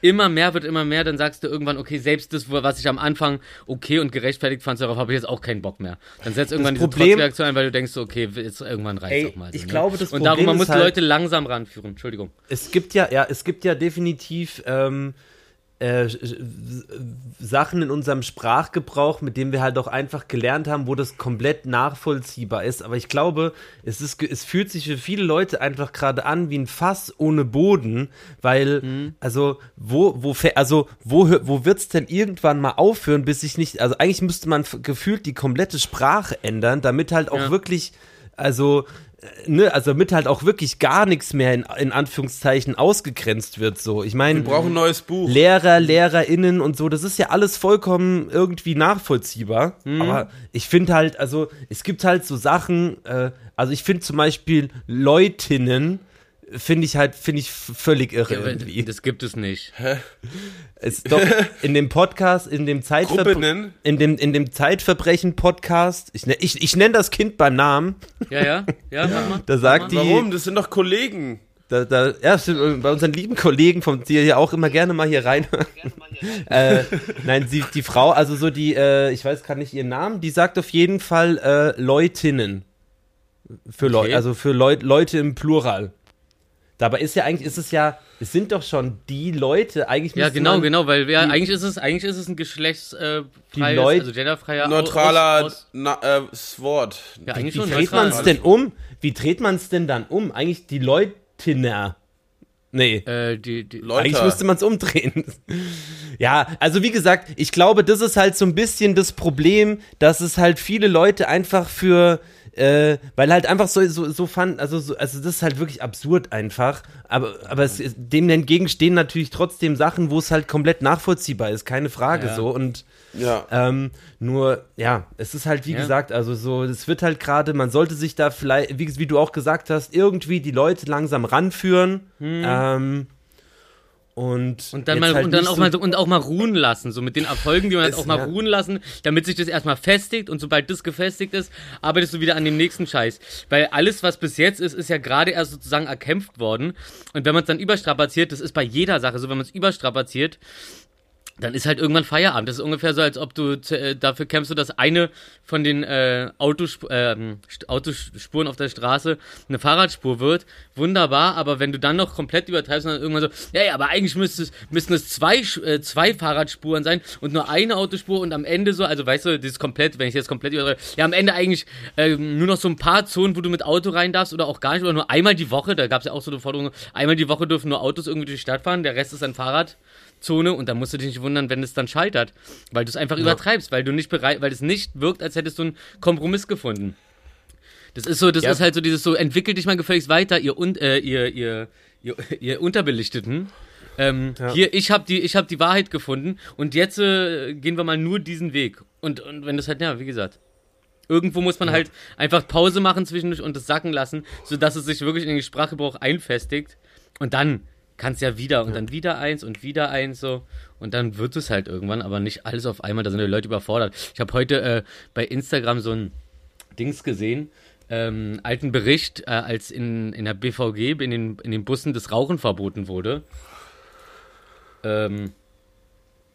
immer mehr wird, immer mehr, dann sagst du irgendwann, okay, selbst das, was ich am Anfang okay und gerechtfertigt fand, darauf habe ich jetzt auch keinen Bock mehr. Dann setzt irgendwann diese Problem- Trotzreaktion ein, weil du denkst, so, okay, jetzt irgendwann reicht auch mal. So, ich ne? glaube, das Und Problem darum, man ist muss die halt- Leute langsam ranführen. Entschuldigung. Es gibt ja, ja, es gibt ja definitiv ähm, äh, Sachen in unserem Sprachgebrauch, mit dem wir halt auch einfach gelernt haben, wo das komplett nachvollziehbar ist. Aber ich glaube, es, ist, es fühlt sich für viele Leute einfach gerade an wie ein Fass ohne Boden, weil, Mhm. also, wo, wo, also, wo, wo wird's denn irgendwann mal aufhören, bis ich nicht, also eigentlich müsste man gefühlt die komplette Sprache ändern, damit halt auch Ja. wirklich, also, ne, also damit halt auch wirklich gar nichts mehr in, in Anführungszeichen ausgegrenzt wird, so. Ich meine, Wir brauchen ein neues Buch. Lehrer, LehrerInnen und so, das ist ja alles vollkommen irgendwie nachvollziehbar. Aber ich finde halt, also es gibt halt so Sachen, äh, also ich finde zum Beispiel Leutinnen, finde ich halt, finde ich völlig irre irgendwie. Das gibt es nicht. Es, doch, in dem Podcast, in dem Zeitverbrechen, in dem, in dem Zeitverbrechen-Podcast, ich, ne- ich, ich nenne das Kind beim Namen, Ja, ja, ja, mach mal. da sagt die, Warum? Das sind doch Kollegen. Da, da, ja, stimmt, bei unseren lieben Kollegen, von die hier auch immer gerne mal hier rein. äh, nein, sie, die Frau, also so die, äh, ich weiß gar nicht ihren Namen, die sagt auf jeden Fall äh, Leutinnen. Für Leute, Okay. also für Leut, Leute im Plural. Dabei ist ja eigentlich, ist es ja, es sind doch schon die Leute, eigentlich Ja, genau, man, genau, weil wir, eigentlich ist es, eigentlich ist es ein geschlechtsfreies, Die Leut- also genderfreier Neutraler Aus, aus, na, äh, Wort. ja, eigentlich Wie schon. dreht man es denn um? Wie dreht man es denn dann um? Eigentlich die Leutiner. Nee. Äh, die, die, Leute. Eigentlich müsste man es umdrehen. ja, also wie gesagt, ich glaube, das ist halt so ein bisschen das Problem, dass es halt viele Leute einfach für, äh, weil halt einfach so, so, so fand, also, so, also das ist halt wirklich absurd einfach. Aber, aber es, dem entgegen stehen natürlich trotzdem Sachen, wo es halt komplett nachvollziehbar ist, keine Frage Ja. so. Und Ja. ähm, nur, ja, es ist halt, wie Ja. gesagt, also so, es wird halt gerade, man sollte sich da vielleicht, wie, wie du auch gesagt hast, irgendwie die Leute langsam ranführen. Ähm, und, Hm. Und dann, mal, halt und dann auch so- mal so, und auch mal ruhen lassen, so mit den Erfolgen, die man Ist- auch mal ja. ruhen lassen, damit sich das erstmal festigt und sobald das gefestigt ist, arbeitest du wieder an dem nächsten Scheiß. Weil alles, was bis jetzt ist, ist ja gerade erst sozusagen erkämpft worden. Und wenn man es dann überstrapaziert, das ist bei jeder Sache so, wenn man es überstrapaziert, dann ist halt irgendwann Feierabend. Das ist ungefähr so, als ob du äh, dafür kämpfst, dass eine von den äh, Autosp St- Autospuren auf der Straße eine Fahrradspur wird. Wunderbar, aber wenn du dann noch komplett übertreibst und dann irgendwann so, ja, ja, aber eigentlich müsste es, müssten es zwei, äh, zwei Fahrradspuren sein und nur eine Autospur und am Ende so, also weißt du, das ist komplett, wenn ich jetzt komplett übertreibe, ja, am Ende eigentlich ähm, nur noch so ein paar Zonen, wo du mit Auto rein darfst oder auch gar nicht, oder nur einmal die Woche, da gab es ja auch so eine Forderung, einmal die Woche dürfen nur Autos irgendwie durch die Stadt fahren, der Rest ist ein Fahrrad. Zone und da musst du dich nicht wundern, wenn es dann scheitert, weil du es einfach übertreibst, weil du nicht bereit, weil es nicht wirkt, als hättest du einen Kompromiss gefunden. Das ist so, das Ja. ist halt so dieses so, entwickelt dich mal gefälligst weiter, ihr und äh, ihr, ihr, ihr, ihr Unterbelichteten. Ähm, Hier, ich habe die, ich habe die Wahrheit gefunden und jetzt äh, gehen wir mal nur diesen Weg. Und, und wenn das halt, ja, wie gesagt, irgendwo muss man halt einfach Pause machen zwischendurch und das sacken lassen, sodass es sich wirklich in den Sprachgebrauch einfestigt. Und dann kannst ja wieder und dann wieder eins und wieder eins so. Und dann wird es halt irgendwann, aber nicht alles auf einmal, da sind die Leute überfordert. Ich habe heute äh, bei Instagram so ein Dings gesehen, ähm, alten Bericht, äh, als in, in der BVG, in den, in den Bussen das Rauchen verboten wurde. Ähm,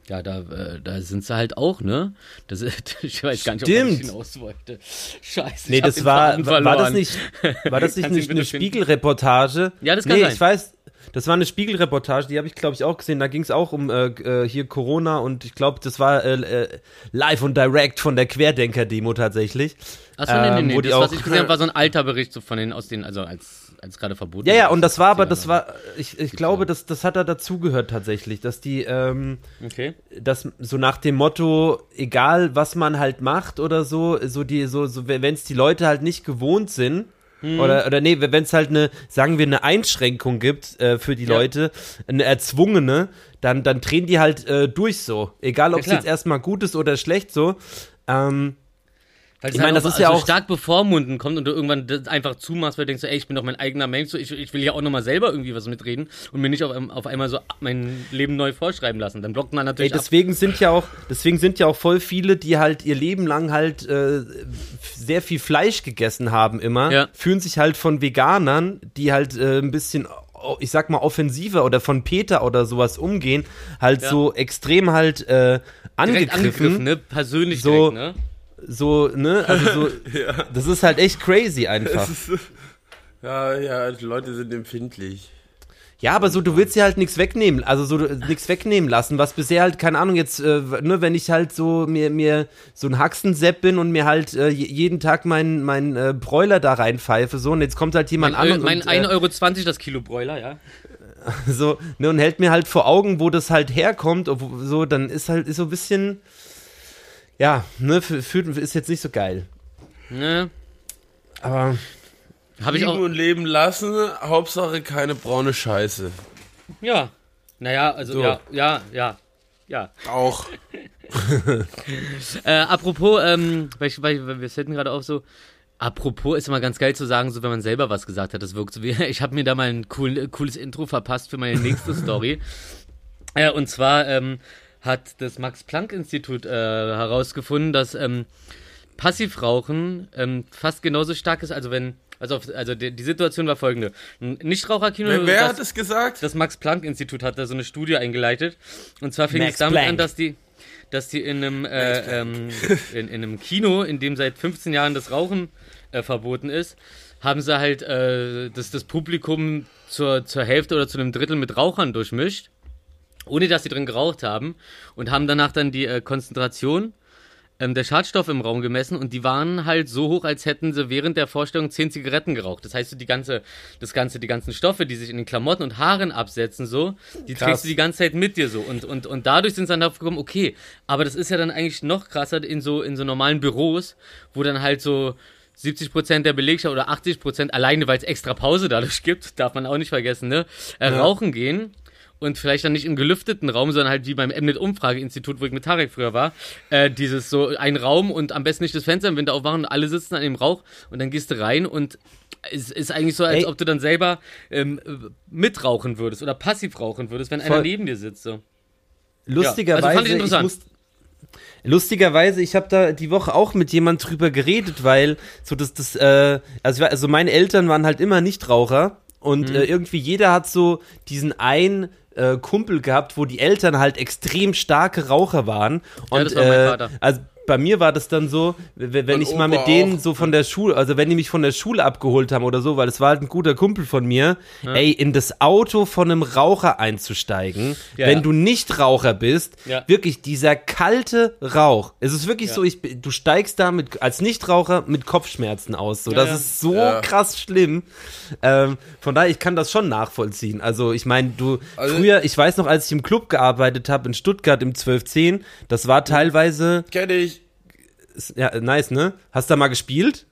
ja, da, äh, da sind sie halt auch, ne? Das, ich weiß gar nicht, ob Stimmt. ich hinaus wollte. Scheiße. Nee, das war, war, das nicht, war das nicht eine, eine? Spiegelreportage? Ja, das kann nee, sein. ich weiß, das war eine Spiegelreportage, die habe ich, glaube ich, auch gesehen. Da ging es auch um äh, äh, hier Corona und ich glaube, das war äh, äh, live und direct von der Querdenker-Demo tatsächlich. Achso, nee, nee, ähm, nee. wo die Das, was ich gesehen habe, war so ein alter Bericht so von den, aus den, also als, als gerade verboten Ja, ja, und das war aber, das 70er war, ich, ich glaube, das, das hat da dazugehört tatsächlich, dass die, ähm, Okay. dass so nach dem Motto, egal was man halt macht oder so, so die, so, so wenn es die Leute halt nicht gewohnt sind, Oder, oder nee, wenn es halt eine, sagen wir, eine Einschränkung gibt äh, für die Ja. Leute, eine erzwungene, dann, dann drehen die halt äh, durch so. Egal, ob es klar. jetzt erstmal gut ist oder schlecht so. Ähm, Weil Ich halt meine, auch das ist ja so auch- stark bevormunden kommt und du irgendwann einfach zumachst, weil du denkst, ey, ich bin doch mein eigener Mensch, so, ich, ich will ja auch nochmal selber irgendwie was mitreden und mir nicht auf, auf einmal so mein Leben neu vorschreiben lassen. Dann blockt man Ey, natürlich ab. deswegen sind ja auch, deswegen sind ja auch voll viele, die halt ihr Leben lang halt äh, sehr viel Fleisch gegessen haben immer, Ja. fühlen sich halt von Veganern, die halt äh, ein bisschen, oh, ich sag mal, offensiver oder von Peter oder sowas umgehen, halt Ja. so extrem halt äh, angegriffen. angegriffen, ne? Persönlich So- direkt, ne? So, ne, also so, das ist halt echt crazy einfach. Ja, ja, die Leute sind empfindlich. Ja, aber so, du willst dir halt nichts wegnehmen, also so nichts wegnehmen lassen, was bisher halt, keine Ahnung, jetzt, äh, ne, wenn ich halt so mir, mir so ein Haxensepp bin und mir halt äh, je- jeden Tag meinen mein, äh, Bräuler da reinpfeife, so, und jetzt kommt halt jemand Mein, an und, mein und 1,20 äh, Euro das Kilo Bräuler, ja. so, ne, und hält mir halt vor Augen, wo das halt herkommt, so, dann ist halt, ist so ein bisschen, ja, ne, für, für, ist jetzt nicht so geil. Ne? Aber, Habe ich auch. und leben lassen, Hauptsache keine braune Scheiße. Ja. Naja, also So. ja, ja, ja. Ja. Auch. Äh, apropos, ähm, weil, ich, weil, weil wir setzen gerade auf so. Apropos ist immer ganz geil zu sagen, so wenn man selber was gesagt hat, das wirkt so wie. Ich habe mir da mal ein cool, cooles Intro verpasst für meine nächste Story. Äh, und zwar ähm, hat das Max-Planck-Institut äh, herausgefunden, dass ähm, Passivrauchen ähm, fast genauso stark ist, also wenn. Also, auf, also die, die Situation war folgende. Ein Nichtraucherkino. Wer, wer das- hat es gesagt? das Max-Planck-Institut hat da so eine Studie eingeleitet. Und zwar fing Max es damit an, Planck. dass die, dass die in einem, äh, ähm, in, in einem Kino, in dem seit 15 Jahren das Rauchen äh, verboten ist, haben sie halt äh, das, das Publikum zur, zur Hälfte oder zu einem Drittel mit Rauchern durchmischt, ohne dass sie drin geraucht haben und haben danach dann die äh, Konzentration ähm, der Schadstoffe im Raum gemessen und die waren halt so hoch, als hätten sie während der Vorstellung zehn Zigaretten geraucht. Das heißt, so die ganze, das ganze, die ganzen Stoffe, die sich in den Klamotten und Haaren absetzen, so, die Krass. trägst du die ganze Zeit mit dir so. Und, und, und dadurch sind sie dann darauf gekommen, okay, aber das ist ja dann eigentlich noch krasser in so, in so normalen Büros, wo dann halt so 70% der Belegschaft oder 80% alleine, weil es extra Pause dadurch gibt, darf man auch nicht vergessen, ne? Äh, Rauchen gehen und vielleicht dann nicht im gelüfteten Raum, sondern halt wie beim Mnet-Umfrageinstitut, wo ich mit Tarek früher war, äh, dieses so ein Raum und am besten nicht das Fenster im Winter aufmachen und alle sitzen an dem Rauch und dann gehst du rein und es ist eigentlich so, als Ey. ob du dann selber ähm, äh, mitrauchen würdest oder passiv rauchen würdest, wenn einer Voll. neben dir sitzt. So. lustigerweise, also fand ich ich interessant. muss, lustigerweise, ich habe da die Woche auch mit jemand drüber geredet, weil so das, das, äh, also, ich also meine Eltern waren halt immer Nichtraucher und Mhm. äh, irgendwie jeder hat so diesen einen äh, Kumpel gehabt, wo die Eltern halt extrem starke Raucher waren. Und das war mein äh, Vater. also bei mir war das dann so, wenn Mein ich mal mit denen auch. so von der Schule, also wenn die mich von der Schule abgeholt haben oder so, weil das war halt ein guter Kumpel von mir, ey, in das Auto von einem Raucher einzusteigen, Ja, wenn ja. du nicht Raucher bist, Ja. wirklich dieser kalte Rauch. Es ist wirklich Ja. so, ich, du steigst da mit, als Nichtraucher mit Kopfschmerzen aus. So, Ja, das ja. ist so Ja. krass schlimm. Ähm, von daher, ich kann das schon nachvollziehen. Also ich meine, du, Also- früher, ich weiß noch, als ich im Club gearbeitet habe in Stuttgart im 1210, das war teilweise, Kenn ich. Ja, nice, ne? Hast du da mal gespielt?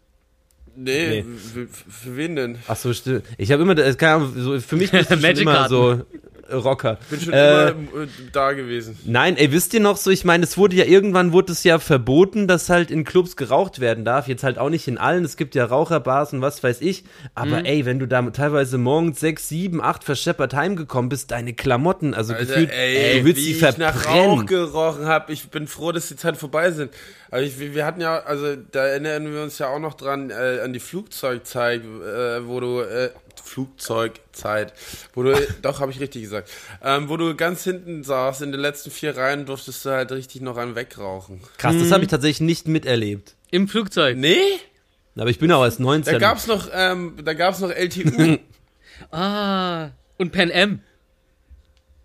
Nee, Nee. Für, für wen denn? Ach so, stimmt. Ich habe immer, das kann, so, für mich bist du immer so äh, Rocker. Bin schon Äh, immer äh, da gewesen. Nein, ey, wisst ihr noch so, ich meine, es wurde ja irgendwann wurde es ja verboten, dass halt in Clubs geraucht werden darf. Jetzt halt auch nicht in allen, es gibt ja Raucherbars und was weiß ich. Aber ey, wenn du da teilweise morgens sechs, sieben, acht verscheppert heimgekommen bist, deine Klamotten, also Alter, gefühlt, ey, du willst wie sie ich nach Rauch verbrennen. gerochen habe. Ich bin froh, dass die Zeit vorbei sind. Aber ich, wir wir hatten ja, also da erinnern wir uns ja auch noch dran äh, an die Flugzeugzeit, äh, wo du äh, Flugzeugzeit, wo du, doch habe ich richtig gesagt, ähm, wo du ganz hinten saßt in den letzten vier Reihen, durftest du halt richtig noch einen wegrauchen. Krass, das habe ich tatsächlich nicht miterlebt. Im Flugzeug. Nee, Aber ich bin auch erst 19. da gab's noch, ähm, da gab's noch LTU. Ah, und Pan Am.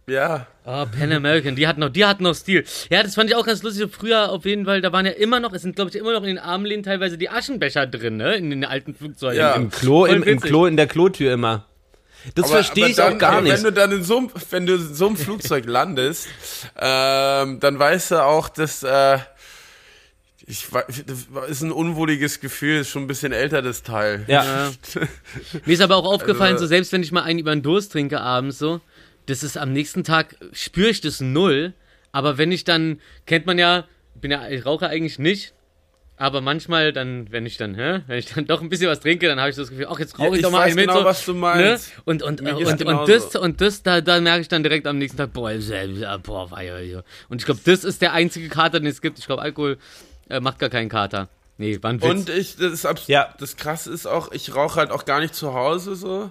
Ja. Ah, Pan American, die hatten noch, die hatten noch Stil. Ja, das fand ich auch ganz lustig. Früher auf jeden Fall, da waren ja immer noch, es sind glaube ich immer noch in den Armlehnen teilweise die Aschenbecher drin, ne? In den alten Flugzeugen. Ja. Im Klo, im, im. Klo, in der Klotür immer. Das verstehe ich dann, auch gar Wenn nicht. du dann in so einem, wenn du in so einem Flugzeug landest, ähm, dann weißt du auch, dass äh, ich weiß, das ist ein unwohliges Gefühl, ist schon ein bisschen älter, das Teil. Ja. Ja. Mir ist aber auch aufgefallen, Also- so selbst wenn ich mal einen über den Durst trinke abends so, das ist am nächsten Tag, spüre ich das null. Aber wenn ich dann, kennt man ja, ich bin ja, ich rauche eigentlich nicht. Aber manchmal dann, wenn ich dann, hä, wenn ich dann doch ein bisschen was trinke, dann habe ich das Gefühl, ach, jetzt rauche Ja, ich doch mal einen mit. genau, so, was du meinst. Ne? Und, und, und, und, genauso. das, und das, da, da merke ich dann direkt am nächsten Tag, boah, äh, boah, weia, weia. Und ich glaube, das ist der einzige Kater, den es gibt. Ich glaube, Alkohol äh, macht gar keinen Kater. Nee, war ein Witz. Und ich, das ist abs Ja. das krasse ist auch, ich rauche halt auch gar nicht zu Hause so,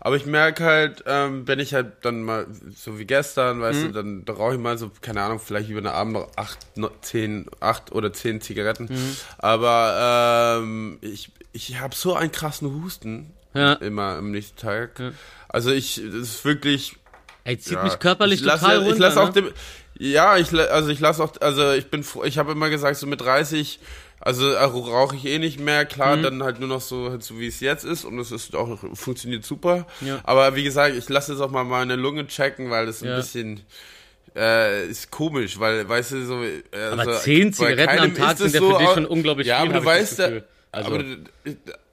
aber ich merke halt, ähm, wenn ich halt dann mal, so wie gestern, weißt Mhm. du, dann, rauche ich mal so, keine Ahnung, vielleicht über den Abend noch acht, no, zehn, acht oder zehn Zigaretten, Mhm. aber ähm, ich, ich habe so einen krassen Husten Ja. immer am nächsten Tag. Also ich, das ist wirklich, Ey, zieht ja, mich körperlich ich total ja- runter. Ich lasse auch ne? dem, ja, ich, also ich lasse auch, also ich bin, froh- ich habe immer gesagt, so mit 30, also äh, rauche ich eh nicht mehr, Mhm. klar, dann halt nur noch so, halt so wie es jetzt ist und es ist auch, funktioniert super. Ja. Aber wie gesagt, ich lasse jetzt auch mal meine Lunge checken, weil das ein Ja. bisschen, äh, ist komisch, weil, weißt du, so, äh, Aber also, zehn Zigaretten am Tag sind ja für dich schon unglaublich ja, viel, aber du weißt ja. Also- aber du,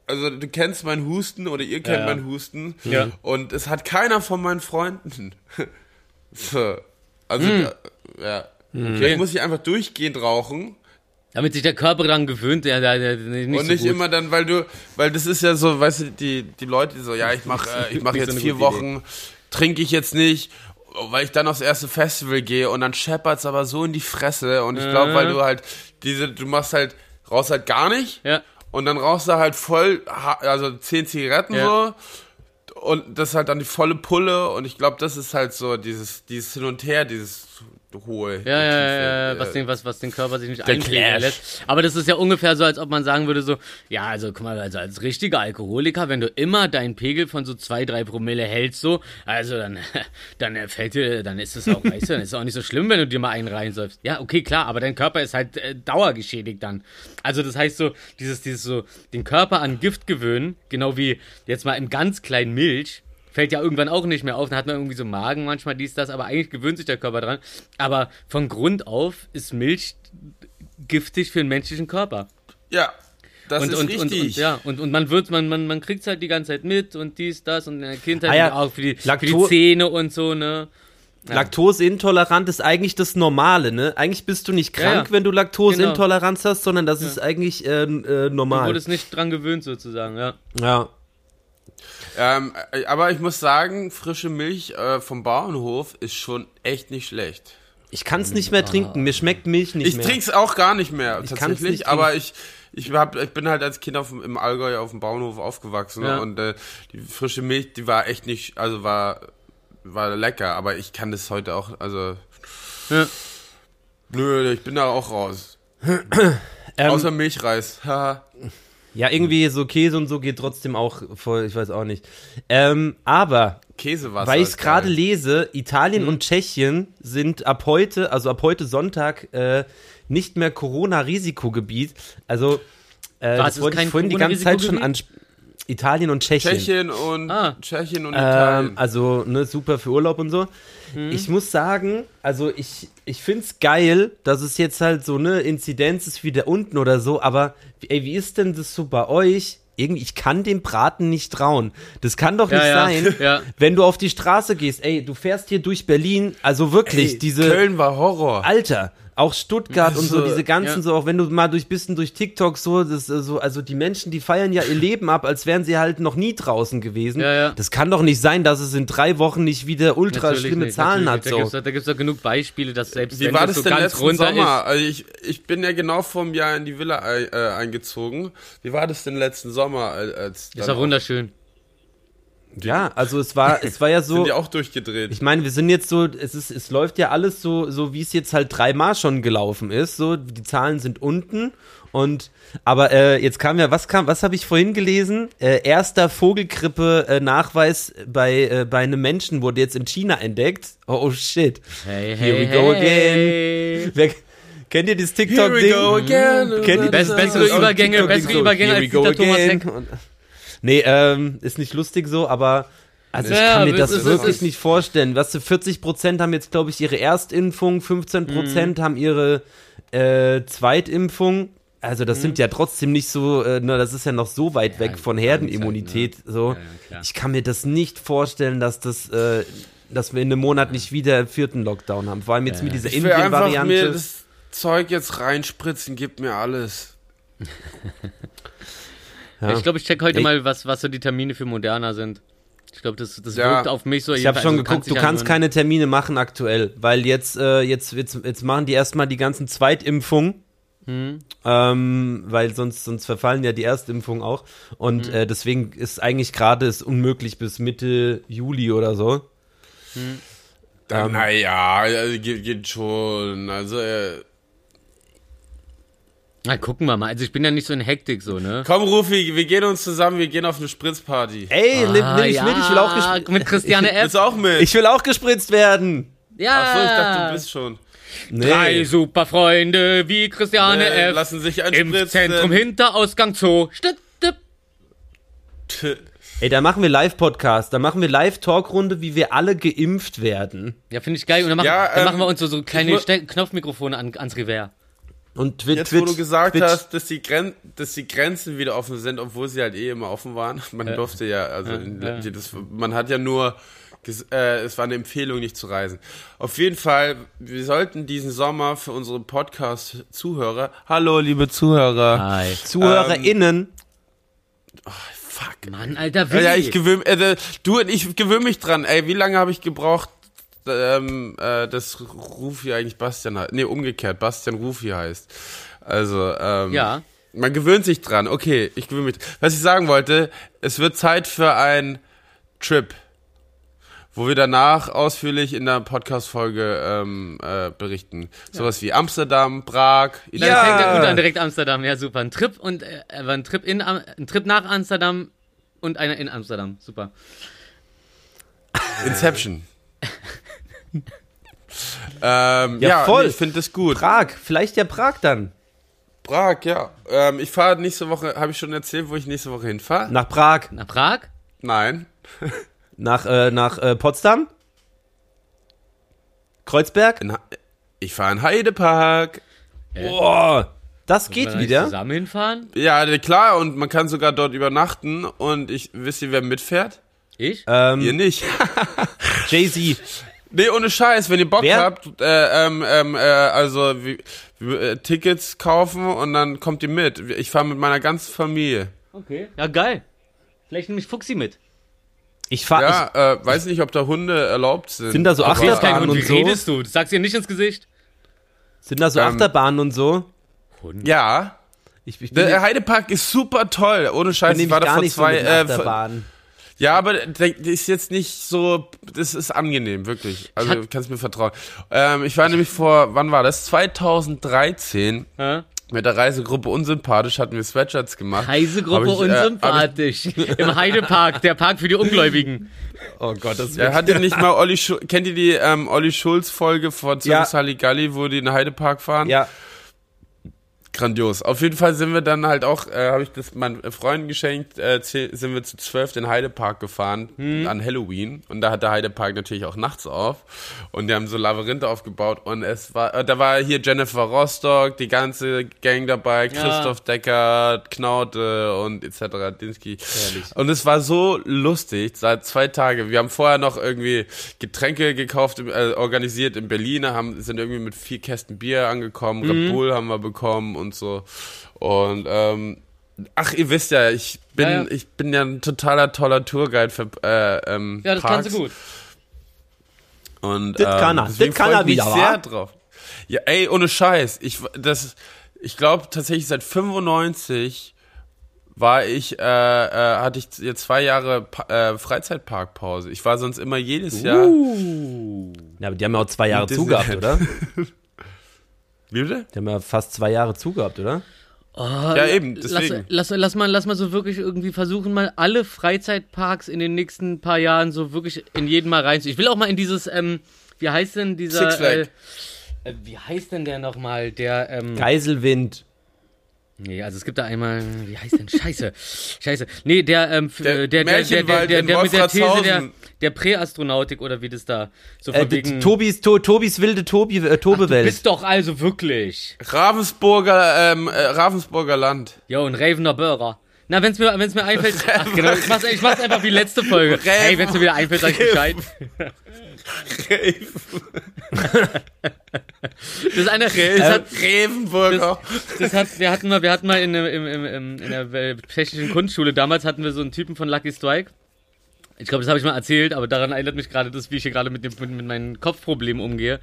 also du kennst meinen Husten oder ihr kennt Ja, ja. meinen Husten Ja. und es hat keiner von meinen Freunden. so. Also, Hm. da- ja. Vielleicht muss ich einfach durchgehend rauchen Damit sich der Körper dran gewöhnt, der, der, der nicht und so nicht gut. immer dann, weil du, weil das ist ja so, weißt du, die, die Leute, die so, ja, ich mache äh, ich mach so jetzt eine vier Wochen, trinke ich jetzt nicht, weil ich dann aufs erste Festival gehe und dann scheppert's aber so in die Fresse und ich glaube, weil du halt diese, du machst halt, rauchst halt gar nicht Ja. und dann rauchst du halt voll, also zehn Zigaretten Ja. so. Und das ist halt dann die volle Pulle und ich glaube, das ist halt so dieses, dieses Hin und Her, dieses hohe. Ja, ja, ja, ja, was äh, den, was, was den Körper sich nicht Clash. lässt. Aber das ist ja ungefähr so, als ob man sagen würde so, ja, also guck mal, also als richtiger Alkoholiker, wenn du immer deinen Pegel von so zwei, drei Promille hältst, so, also dann, dann fällt dir, dann ist es auch, weißt du, dann ist es auch nicht so schlimm, wenn du dir mal einen reinsäufst. Ja, okay, klar, aber dein Körper ist halt äh, dauergeschädigt dann. Also das heißt so, dieses, dieses so, den Körper an Gift gewöhnen, genau wie jetzt mal in ganz kleinen Milch, fällt ja irgendwann auch nicht mehr auf. Dann hat man irgendwie so Magen manchmal dies, das, aber eigentlich gewöhnt sich der Körper dran. Aber von Grund auf ist Milch giftig für den menschlichen Körper. Ja, das und, ist und, richtig. und, und ja, und, und man wird, man, man, man kriegt halt die ganze Zeit mit und dies, das und in der Kindheit Ah ja, auch für die, für die Zähne und so, ne? Laktoseintolerant ist eigentlich das Normale, ne? Eigentlich bist du nicht krank, Ja, ja. wenn du Laktoseintoleranz hast, sondern das ist eigentlich äh, äh, Du normal. wurdest nicht dran gewöhnt sozusagen, ja. Ja. Ähm, äh, aber ich muss sagen, frische Milch äh, vom Bauernhof ist schon echt nicht schlecht. Ich kann es nicht mehr trinken. Mir schmeckt Milch nicht Ich mehr. trink's auch gar nicht mehr, Ich tatsächlich. nicht aber ich, ich, hab, ich bin halt als Kind auf, dem- im Allgäu auf dem Bauernhof aufgewachsen Ja. und äh, die frische Milch, die war echt nicht, also war, war lecker. Aber ich kann das heute auch, also Ja. nö, ich bin da auch raus. Ähm, Außer Milchreis. Ja, irgendwie so Käse und so geht trotzdem auch voll, ich weiß auch nicht. Ähm, aber, Käsewasser. weil ich es gerade lese, Mhm. Italien und Tschechien sind ab heute, also ab heute Sonntag, äh, nicht mehr Corona-Risikogebiet. Also, äh, das wollte ich vorhin die ganze Zeit schon ansprechen. Italien und Tschechien. Tschechien und Ah. Tschechien und Italien. Ähm, also, ne, super für Urlaub und so. Mhm. Ich muss sagen, also ich, ich find's geil, dass es jetzt halt so, ne, Inzidenz ist wieder unten oder so, aber ey, wie ist denn das so bei euch? Irgendwie, ich kann dem Braten nicht trauen. Das kann doch Ja, nicht ja, sein, ja. wenn du auf die Straße gehst, ey, du fährst hier durch Berlin, also wirklich, Ey, diese, Köln war Horror. Alter, auch Stuttgart und so, So, diese ganzen, ja. so, auch wenn du mal durch bisschen durch TikTok so, das äh, so, also die Menschen, die feiern ja ihr Leben ab, als wären sie halt noch nie draußen gewesen. Ja, ja. Das kann doch nicht sein, dass es in drei Wochen nicht wieder ultra Natürlich schlimme nicht, Zahlen hat. So. Da gibt's, da gibt's doch genug Beispiele, dass selbst Wie wenn war das das so denn ganz letzten runter Sommer? Also ich, ich bin ja genau vor einem Jahr in die Villa ei- äh, eingezogen. Wie war das denn letzten Sommer? Als, als Ist doch auch- wunderschön. Ja, also es war, es war ja Sind so. die auch durchgedreht? Ich meine, wir sind jetzt so, es ist, es läuft ja alles so, so wie es jetzt halt dreimal schon gelaufen ist. So, die Zahlen sind unten und aber äh, jetzt kam ja, was kam, was habe ich vorhin gelesen? Äh, erster Vogelgrippe-Nachweis bei äh, bei einem Menschen wurde jetzt in China entdeckt. Oh, oh shit. Hey, Here we go again. Wer, kennt ihr dieses TikTok-Ding? again. Kennt ihr dieses bessere TikTok- Übergänge, bessere Übergänge Here als we go Dieter Thomas again. Heck. Nee, ähm, ist nicht lustig so, aber also ich Ja, kann mir das ist- wirklich ist- nicht vorstellen. Was für 40% haben jetzt, glaube ich, ihre Erstimpfung, 15% Mhm. haben ihre äh, Zweitimpfung. also das sind ja trotzdem nicht so, äh, ne, das ist ja noch so weit weg von Zeit, Herdenimmunität. ne? So, Ja, ja, ich kann mir das nicht vorstellen, dass das, äh, dass wir in einem Monat nicht wieder einen vierten Lockdown haben. Vor allem jetzt mit dieser Ich will einfach mir Indien-Variante. das Zeug jetzt reinspritzen, gib mir alles. Ja. Ich glaube, ich check heute Ich- mal, was, was so die Termine für Moderna sind. Ich glaube, das, das Ja. wirkt auf mich so. Ich habe schon geguckt, du kannst keine Termine machen aktuell, weil jetzt, äh, jetzt, jetzt, jetzt machen die erstmal die ganzen Zweitimpfungen. Hm. Ähm, weil sonst, sonst verfallen ja die Erstimpfungen auch. Und Hm. äh, deswegen ist eigentlich gerade es unmöglich bis Mitte Juli oder so. Ähm, naja, also geht, geht schon. Also, äh, Na, gucken wir mal. Also ich bin ja nicht so in Hektik so, ne? komm, Rufi, wir gehen uns zusammen, wir gehen auf eine Spritzparty. Ey, nimm, nimm ich mit, ich will auch Ah, gespritzt. mit Christiane F. Du auch mit? Ich will auch gespritzt werden. ja. Achso, ich dachte, du bist schon. Drei super Freunde wie Christiane Äh, F. lassen sich Im einspritzen. Zentrum hinter Ausgang Zoo. Stipp, stipp. Ey, da machen wir Live-Podcast, da machen wir Live-Talkrunde, wie wir alle geimpft werden. Ja, finde ich geil. Und dann machen, Ja, dann ähm, machen wir uns so, so kleine Knopfmikrofone an, ans Revers. Und Twitch, Jetzt, wo du gesagt Twitch, hast, dass die, Gren dass die Grenzen wieder offen sind, obwohl sie halt eh immer offen waren. Man durfte ja, also in, ja. Das, man hat ja nur, äh, es war eine Empfehlung, nicht zu reisen. Auf jeden Fall, wir sollten diesen Sommer für unsere Podcast-Zuhörer, hallo liebe Zuhörer, Hi. ZuhörerInnen, fuck. Mann, Alter, Ja, Willi. ja, ich gewöhne, äh, du, ich gewöhne mich dran. Ey, wie lange habe ich gebraucht, ähm, äh, dass Rufi eigentlich Bastian heißt? Nee, umgekehrt, Bastian Rufi heißt. Also, ähm, Ja. man gewöhnt sich dran. Okay, ich gewöhne mich. Was ich sagen wollte, es wird Zeit für einen Trip, wo wir danach ausführlich in der Podcast-Folge ähm, äh, berichten. Sowas wie Amsterdam, Prag, Dann Ja. fängt er gut an, direkt Amsterdam. Ja, super. Ein Trip und äh, ein Trip in ein Trip nach Amsterdam und einer in Amsterdam. Super. Inception. ähm, ja, Ja, voll. nee, ich finde das gut. Prag, vielleicht ja Prag dann. Prag, ja. Ähm, ich fahre nächste Woche, habe ich schon erzählt, wo ich nächste Woche hinfahre? Nach Prag, Nach Prag? Nein. nach, äh, nach äh, Potsdam, Kreuzberg. In, ich fahre in Heidepark. Boah, das Wollen geht wieder. Zusammen hinfahren? Ja, klar, und man kann sogar dort übernachten. Und ich, wisst ihr, wer mitfährt? Ich? Ihr Ähm, nicht. Jay-Z. nee, ohne Scheiß, wenn ihr Bock Wer? habt, äh, ähm, ähm, äh, also wie, wie, äh, Tickets kaufen und dann kommt ihr mit. Ich fahre mit meiner ganzen Familie. Okay. Ja, geil. Vielleicht nehme ich Fuxi mit. Ich fahr, Ja, äh, weiß nicht, ob da Hunde erlaubt sind. ich, sind da so Achterbahnen Hund. Wie und so? redest du? Du sagst ihr nicht ins Gesicht. Sind da so Ähm, Achterbahnen und so? Ja. Ich, ich bin, Der Heidepark ist super toll. Ohne Scheiß, ich war da vor zwei. Äh, Achterbahnen. Ja, aber der ist jetzt nicht so. Das ist angenehm, wirklich. Also du kannst mir vertrauen. Ähm, ich war nämlich vor, wann war das? 2013 Ja? mit der Reisegruppe Unsympathisch hatten wir Sweatshirts gemacht. Reisegruppe ich, äh, hab unsympathisch. Im Heidepark, der Park für die Ungläubigen. Oh Gott, das Ja, hat ihr nicht mal Olli Schul kennt ihr die ähm, Olli Schulz Folge von Ja. Zirkus Halligalli, wo die in den Heidepark fahren? Ja, Grandios. Auf jeden Fall sind wir dann halt auch, äh, habe ich das meinen Freunden geschenkt, äh, sind wir zu zwölf den Heidepark gefahren Hm. an Halloween. Und da hat der Heidepark natürlich auch nachts auf. Und die haben so Labyrinthe aufgebaut. Und es war, äh, da war hier Jennifer Rostock, die ganze Gang dabei, Christoph Decker, Knaute und etc. Dinsky. Und es war so lustig, seit zwei Tage. Wir haben vorher noch irgendwie Getränke gekauft, äh, organisiert in Berlin, haben, sind irgendwie mit vier Kästen Bier angekommen, Red Bull haben wir bekommen und so. Und ähm, ach, ihr wisst ja, ich bin, Ja, ja. ich bin ja ein totaler toller Tourguide für äh, ähm, Ja, das Parks. kannst du gut. Und, Das kann er. Das kann er mich wieder, sehr wa? drauf. Ja, ey, ohne Scheiß. Ich, das, ich glaube tatsächlich seit 95 war ich, äh, äh, hatte ich jetzt zwei Jahre pa äh, Freizeitparkpause. Ich war sonst immer jedes Jahr. ja, aber die haben ja auch zwei Jahre zugehabt, oder? Wie bitte? Die haben ja fast zwei Jahre zugehabt, oder? Ja, eben, Lass, deswegen. lass, lass, mal, lass mal so wirklich irgendwie versuchen, mal alle Freizeitparks in den nächsten paar Jahren so wirklich in jeden mal rein. Ich will auch mal in dieses, ähm, wie heißt denn dieser. Six Flag. Äh, äh, wie heißt denn der nochmal? Der, ähm. Geiselwind. Nee, also es gibt da einmal, wie heißt denn? Scheiße. Scheiße. Nee, der, ähm, Der äh, der, der, der, der, Märchenwald der, in der mit der These, der. Der Präastronautik oder wie das da so Äh, von wegen. Tobis, to, Tobis wilde Tobi, äh, Ach, du Tobewelt. bist doch also wirklich. Ravensburger, ähm, äh, Ravensburger Land. Jo, ein Ravener Burger. Na, wenn's mir, wenn's mir einfällt. Ach, genau, ich mach's, ich mach's einfach wie letzte Folge. Hey, wenn's mir wieder einfällt, sag ich Bescheid. Das ist eine. Das hat, Ravenburger. das hat, wir hatten mal, wir hatten mal in, im, im, in der äh, technischen Kunstschule, damals hatten wir so einen Typen von Lucky Strike. Ich glaube, das habe ich mal erzählt, aber daran erinnert mich gerade das, wie ich hier gerade mit, dem, mit, mit meinen Kopfproblemen umgehe.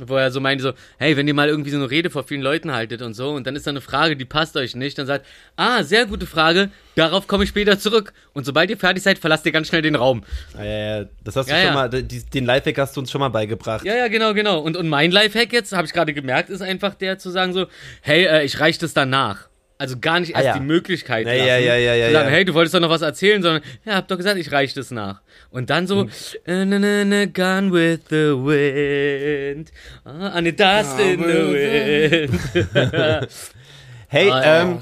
Wo er so meinte so, hey, wenn ihr mal irgendwie so eine Rede vor vielen Leuten haltet und so, und dann ist da eine Frage, die passt euch nicht, dann sagt, ah, sehr gute Frage, darauf komme ich später zurück. Und sobald ihr fertig seid, verlasst ihr ganz schnell den Raum. Ah, ja, ja, das hast du Ja, schon ja. mal, den Lifehack hast du uns schon mal beigebracht. Ja, ja, genau, genau. Und, und mein Lifehack jetzt, habe ich gerade gemerkt, ist einfach der zu sagen so, hey, äh, ich reiche das danach. Also gar nicht erst Ah, ja. die Möglichkeit Ja, lassen, ja, ja, ja, ja, zu sagen, ja. hey, du wolltest doch noch was erzählen, sondern, ja, hab doch gesagt, ich reiche das nach. Und dann so, Hm. äh, na, gone with the wind, ah, and dust in the wind. Hey, Ah, ja. ähm,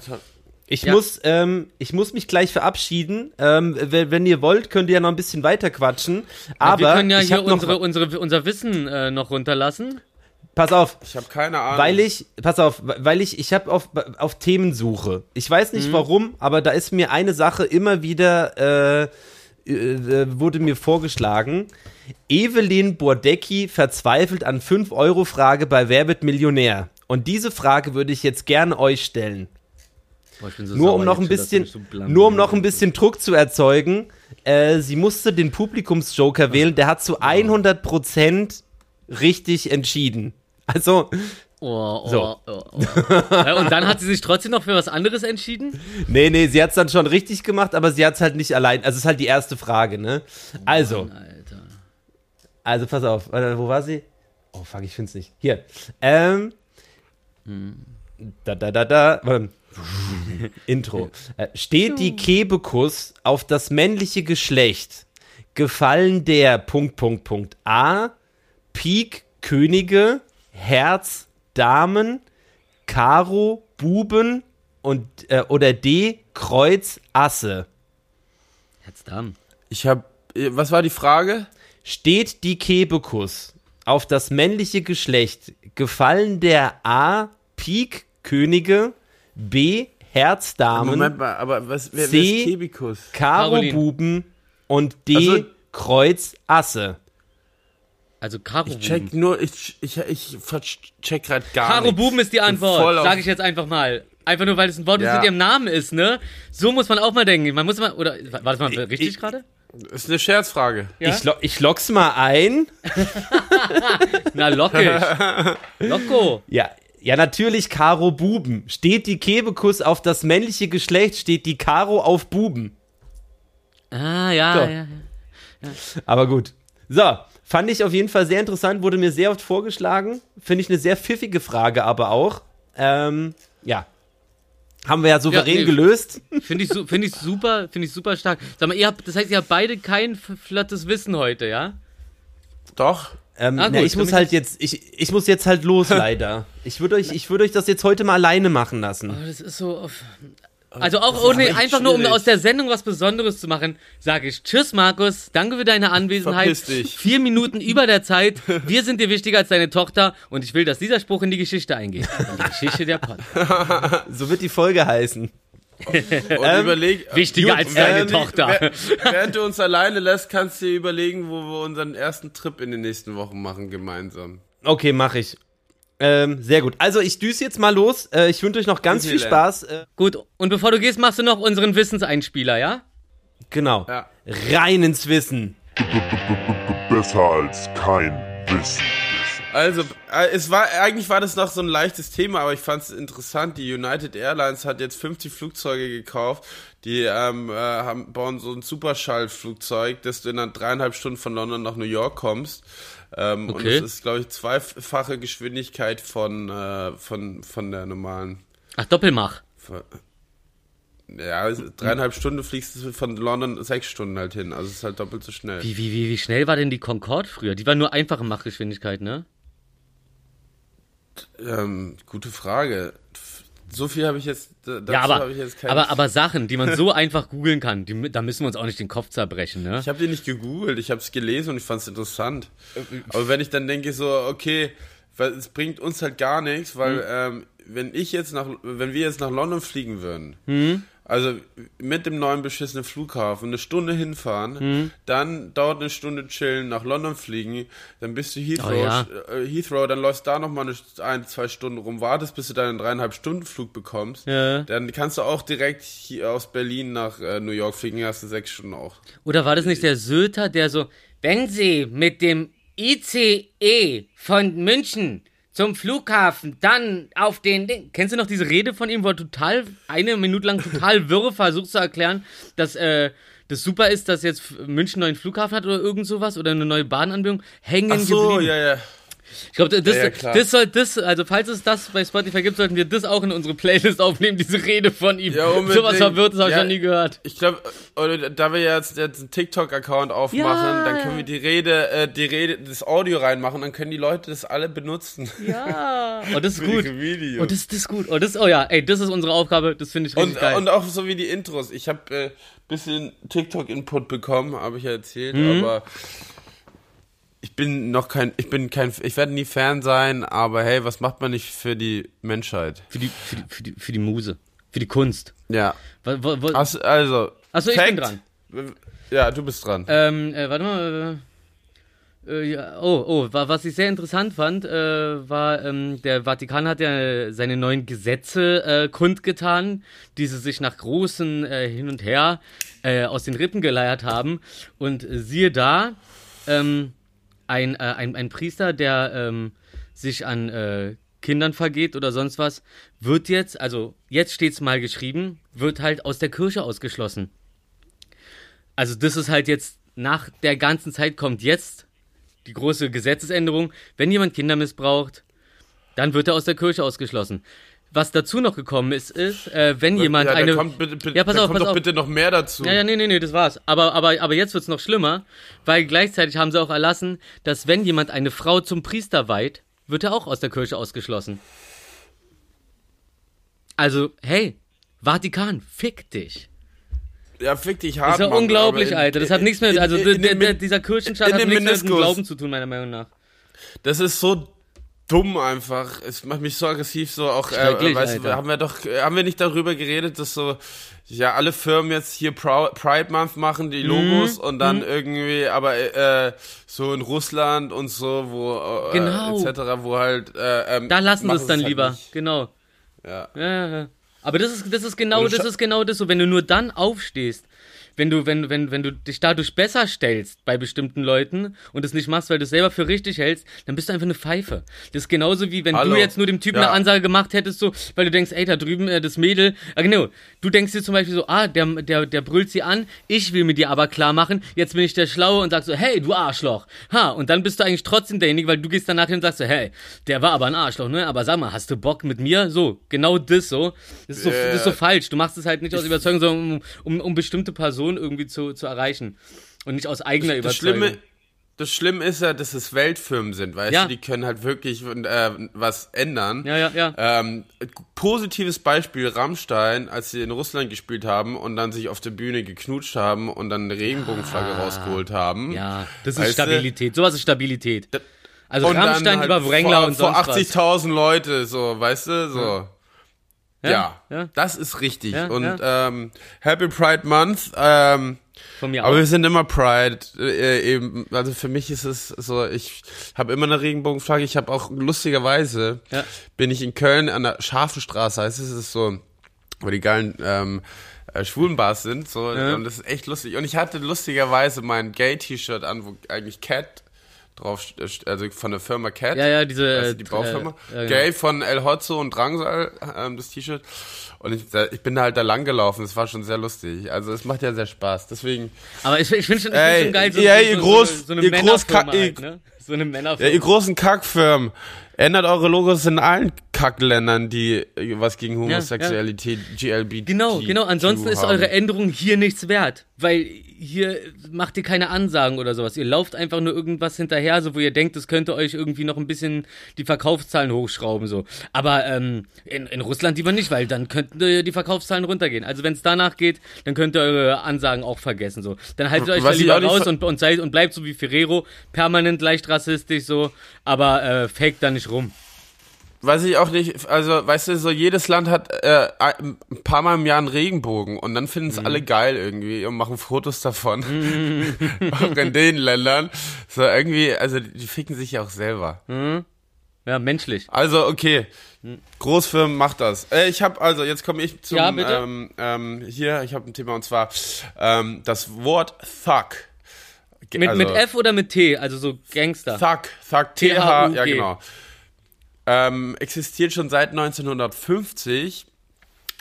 ich, Ja. muss, ähm, ich muss mich gleich verabschieden. Ähm, wenn, wenn ihr wollt, könnt ihr ja noch ein bisschen weiter quatschen. Aber wir können ja ich hier unsere, unsere, unser Wissen äh, noch runterlassen. Pass auf, Ich habe keine Ahnung. weil ich, pass auf, weil ich, ich habe auf, auf Themensuche. Ich weiß Mhm. nicht warum, aber da ist mir eine Sache immer wieder, äh, äh, wurde mir vorgeschlagen. Evelyn Bordecki verzweifelt an 5-Euro-Frage bei Wer wird Millionär? Und diese Frage würde ich jetzt gerne euch stellen. Boah, so Nur um noch ein bisschen, so nur um noch ein bisschen Druck zu erzeugen. Äh, sie musste den Publikumsjoker wählen. Der hat zu 100% richtig entschieden. Also, Oh, oh, So. oh, oh. Und dann hat sie sich trotzdem noch für was anderes entschieden? nee, nee, sie hat es dann schon richtig gemacht, aber sie hat es halt nicht allein. Also, es ist halt die erste Frage, ne? Also, Alter. also pass auf. Wo war sie? Oh, fuck, ich find's nicht. Hier. Ähm. Da, da, da, da. Warte. Intro. Äh, steht die Kebekus auf das männliche Geschlecht, gefallen der Punkt, Punkt, Punkt A, Pik, Könige, Herz, Damen, Karo, Buben und, äh, oder D, Kreuz, Asse. Herzdam. Ich habe. Was war die Frage? Steht die Kebekus auf das männliche Geschlecht, gefallen der A, Pik, Könige, B, Herzdamen, Moment mal, aber was wer, C. wer ist Kebikus? Karo. Buben und D Also- Kreuz Asse. Also Karo Ich check Buben. nur, ich, ich, ich check grad gar Karo nichts. Buben ist die Antwort, sage ich jetzt einfach mal. Einfach nur, weil es ein Wort Ja. mit ihrem Namen ist, ne? So muss man auch mal denken. Man muss mal, oder, war das mal richtig ich- gerade? Ist eine Scherzfrage. Ja? Ich, lo ich lock's mal ein. Na, lockig. Loco. Ja, ja, natürlich Karo Buben. Steht die Kebekus auf das männliche Geschlecht, steht die Karo auf Buben. Ah, ja, So. ja, ja. Aber gut. So, fand ich auf jeden Fall sehr interessant, wurde mir sehr oft vorgeschlagen. Finde ich eine sehr pfiffige Frage, aber auch. Ähm, ja. Haben wir ja souverän Ja, nee. gelöst. Finde ich, find ich super, finde ich super stark. Sag mal, ihr habt, das heißt, ihr habt beide kein flottes Wissen heute, ja? Doch. Ähm, Ah, na, gut, ich muss halt jetzt, ich, ich muss jetzt halt los, leider. Ich würde euch, ich würde euch das jetzt heute mal alleine machen lassen. Aber das ist so. Also auch ohne, einfach nur um schwierig. aus der Sendung was Besonderes zu machen, sage ich Tschüss, Markus. Danke für deine Anwesenheit. Verpiss dich. Vier Minuten über der Zeit. Wir sind dir wichtiger als deine Tochter und ich will, dass dieser Spruch in die Geschichte eingeht. In die Geschichte der Podcast. So wird die Folge heißen. Und überleg. Wichtiger Gut, als deine während- Tochter. wer- Während du uns alleine lässt, kannst du dir überlegen, wo wir unseren ersten Trip in den nächsten Wochen machen gemeinsam. Okay, mache ich. Ähm, sehr gut. Also ich düse jetzt mal los. Äh, ich wünsche euch noch ganz viel. Spaß. Äh, Gut, und bevor du gehst, machst du noch unseren Wissenseinspieler, ja? genau. Ja. Rein ins Wissen. Besser als kein Wissen. Also, äh, es war, eigentlich war das noch so ein leichtes Thema, aber ich fand es interessant. Die United Airlines hat jetzt 50 Flugzeuge gekauft. Die ähm, äh, haben, bauen so ein Superschallflugzeug, dass du in einer dreieinhalb Stunden von London nach New York kommst. Ähm, Und Okay. das ist, glaube ich, zweifache Geschwindigkeit von, äh, von, von der normalen. Ach, Doppelmach. Von, ja, also dreieinhalb Stunden fliegst du von London sechs Stunden halt hin. Also es ist halt doppelt so schnell. Wie, wie, wie, wie schnell war denn die Concorde früher? Die war nur einfache Machgeschwindigkeit, ne? Ähm, gute Frage. so viel habe ich jetzt, da- dazu Ja, aber, ich jetzt aber, aber Sachen, die man so einfach googeln kann, die, da müssen wir uns auch nicht den Kopf zerbrechen, ne? Ich habe die nicht gegoogelt, ich habe es gelesen und ich fand es interessant. Aber wenn ich dann denke so, okay, weil es bringt uns halt gar nichts, weil ähm, wenn ich jetzt nach, wenn wir jetzt nach London fliegen würden, also mit dem neuen beschissenen Flughafen eine Stunde hinfahren, dann dauert eine Stunde chillen, nach London fliegen, dann bist du Heathrow, Oh ja. äh, Heathrow, dann läufst da noch mal eine, ein, zwei Stunden rum, wartest, bis du deinen dreieinhalb Stunden Flug bekommst, Ja. dann kannst du auch direkt hier aus Berlin nach äh, New York fliegen, hast du sechs Stunden auch. Oder war das nicht der Söter, der so, wenn Sie mit dem ICE von München zum Flughafen, dann auf den Ding. Kennst du noch diese Rede von ihm, wo er total, eine Minute lang total wirre versucht zu erklären, dass äh, das super ist, dass jetzt München einen neuen Flughafen hat oder irgend sowas oder eine neue Bahnanbindung? Hängen Ach so, geblieben. ja, ja. Ich glaube, das, Ja, ja, das soll das, also falls es das bei Spotify gibt, sollten wir das auch in unsere Playlist aufnehmen, diese Rede von ihm. Ja, unbedingt. Sowas Verwirrtes habe ich Ja. noch nie gehört. Ich glaube, da wir jetzt, jetzt einen TikTok-Account aufmachen, Ja. dann können wir die Rede, äh, die Rede, das Audio reinmachen, dann können die Leute das alle benutzen. Ja. Oh, das ist gut. Videos. Oh, das, das ist gut. Oh, das, oh ja, ey, das ist unsere Aufgabe. Das finde ich richtig Und, geil. und auch so wie die Intros. Ich habe äh, bisschen TikTok-Input bekommen, habe ich ja erzählt, Mhm. aber ich bin noch kein, ich bin kein, ich werde nie Fan sein, aber hey, was macht man nicht für die Menschheit? für, die, für, die, für, die, für die Muse. Für die Kunst. Ja. Wo, wo, wo, Also, also Achso, ich bin dran. Ja, du bist dran. Ähm, äh, warte mal. Äh, äh, ja, oh, oh, wa- was ich sehr interessant fand, äh, war, ähm, der Vatikan hat ja seine neuen Gesetze äh, kundgetan, die sie sich nach großen äh, Hin und Her aus den Rippen geleiert haben. Und siehe da, ähm, ein, äh, ein, ein Priester, der ähm, sich an äh, Kindern vergeht oder sonst was, wird jetzt, also jetzt steht's mal geschrieben, wird halt aus der Kirche ausgeschlossen. Also das ist halt jetzt, nach der ganzen Zeit kommt jetzt die große Gesetzesänderung. Wenn jemand Kinder missbraucht, dann wird er aus der Kirche ausgeschlossen. Was dazu noch gekommen ist, ist, äh, wenn jemand ja, eine... kommt bitte, bitte, Ja, pass auf, kommt pass doch auf. bitte noch mehr dazu. Ja, ja, nee, nee, nee, das war's. Aber, aber, aber jetzt wird's noch schlimmer, weil gleichzeitig haben sie auch erlassen, dass wenn jemand eine Frau zum Priester weiht, wird er auch aus der Kirche ausgeschlossen. Also, hey, Vatikan, fick dich. Ja, fick dich Das hart, ist ja Mann, unglaublich, in- Alter. Das hat nichts mehr, also in- in der, der, dieser Kirchenstaat hat nichts mehr mit dem Meniskus. Glauben zu tun, meiner Meinung nach. Das ist so dumm einfach. Es macht mich so aggressiv, so auch, äh, weißt du, haben wir doch, äh, haben wir nicht darüber geredet, dass so, ja, alle Firmen jetzt hier Pride Month machen, Mhm. die Logos und dann irgendwie, aber äh, so in Russland und so, wo, äh, Genau. etc., wo halt, äh, ähm, Da lassen sie machen es dann halt lieber. nicht. Genau. Ja. Ja. Aber das ist, das ist genau, das ist genau das so, wenn du nur dann aufstehst, wenn du, wenn, wenn, wenn du dich dadurch besser stellst bei bestimmten Leuten und es nicht machst, weil du es selber für richtig hältst, dann bist du einfach eine Pfeife. Das ist genauso wie wenn Hallo. du jetzt nur dem Typen Ja. eine Ansage gemacht hättest, so, weil du denkst, ey, da drüben äh, das Mädel, ah, genau, du denkst dir zum Beispiel so, ah, der, der, der brüllt sie an, ich will mir dir aber klar machen, jetzt bin ich der Schlaue und sag so, hey, du Arschloch. Ha, und dann bist du eigentlich trotzdem derjenige, weil du gehst danach hin und sagst so, hey, der war aber ein Arschloch, ne, aber sag mal, hast du Bock mit mir? So, genau das so. Das ist so, das ist so falsch. Du machst es halt nicht aus Überzeugung, sondern um, um, um bestimmte Personen irgendwie zu, zu erreichen. Und nicht aus eigener Das Überzeugung. Schlimme, das Schlimme ist ja, dass es Weltfirmen sind, weißt Ja. du, die können halt wirklich äh, was ändern. Ja, ja, ja. Ähm, positives Beispiel, Rammstein, als sie in Russland gespielt haben und dann sich auf der Bühne geknutscht haben und dann eine Regenbogenflagge rausgeholt haben. Ja, das ist Weißt du? Stabilität. Sowas ist Stabilität. Also Und dann Rammstein halt über Wrangler vor, und vor sonst was. 80.000 Leute, so, weißt du, so. Ja, Ja, ja. das ist richtig. Ja, und ja. Ähm, Happy Pride Month. Ähm, Von mir auch. aber wir sind immer Pride. Äh, eben, also für mich ist es so, ich habe immer eine Regenbogenflagge. Ich habe auch lustigerweise bin ich in Köln an der Scharfenstraße, heißt es, ist so, wo die geilen ähm, äh, Schwulenbars sind, so und das ist echt lustig. Und ich hatte lustigerweise mein Gay-T-Shirt an, wo eigentlich Cat drauf, st- also von der Firma Cat. Ja, ja, diese, Weißt du, äh, die Baufirma. äh, ja, genau. Gay von El Hotzo und Drangsal, ähm, das T-Shirt. Und ich, ich bin da halt da lang gelaufen. Das war schon sehr lustig. Also es macht ja sehr Spaß. Deswegen, Aber ich, ich finde schon, ich Ey, find schon geil, so, ja, so, ihr so, groß- so, so eine ihr groß- halt, ne? So eine ja, Männerfirma. ihr großen Kackfirmen, ändert eure Logos in allen Kackländern, die äh, was gegen Homosexualität, GLBT. Genau, genau. Ansonsten ist haben. eure Änderung hier nichts wert. Weil hier macht ihr keine Ansagen oder sowas. Ihr lauft einfach nur irgendwas hinterher, so wo ihr denkt, das könnte euch irgendwie noch ein bisschen die Verkaufszahlen hochschrauben. so. Aber ähm, in, in Russland lieber nicht, weil dann könnten äh, die Verkaufszahlen runtergehen. Also wenn es danach geht, dann könnt ihr eure Ansagen auch vergessen. so. Dann haltet euch da Was lieber raus und, und, seid, und bleibt so wie Ferrero, permanent leicht rassistisch so, aber äh, fake da nicht rum. Weiß ich auch nicht, also weißt du, so jedes Land hat äh, ein paar Mal im Jahr einen Regenbogen und dann finden es Mhm. alle geil irgendwie und machen Fotos davon. auch in den Ländern. So irgendwie, also die ficken sich ja auch selber. Ja, menschlich. Also, okay. Großfirmen macht das. Äh, ich habe also, jetzt komme ich zum Ja, ähm, ähm, hier, ich habe ein Thema und zwar ähm, das Wort Thug. Mit, also, mit F oder mit T, also so Gangster. Thug, Thug, TH, T-H-U-G. ja genau. Ähm, existiert schon seit 1950.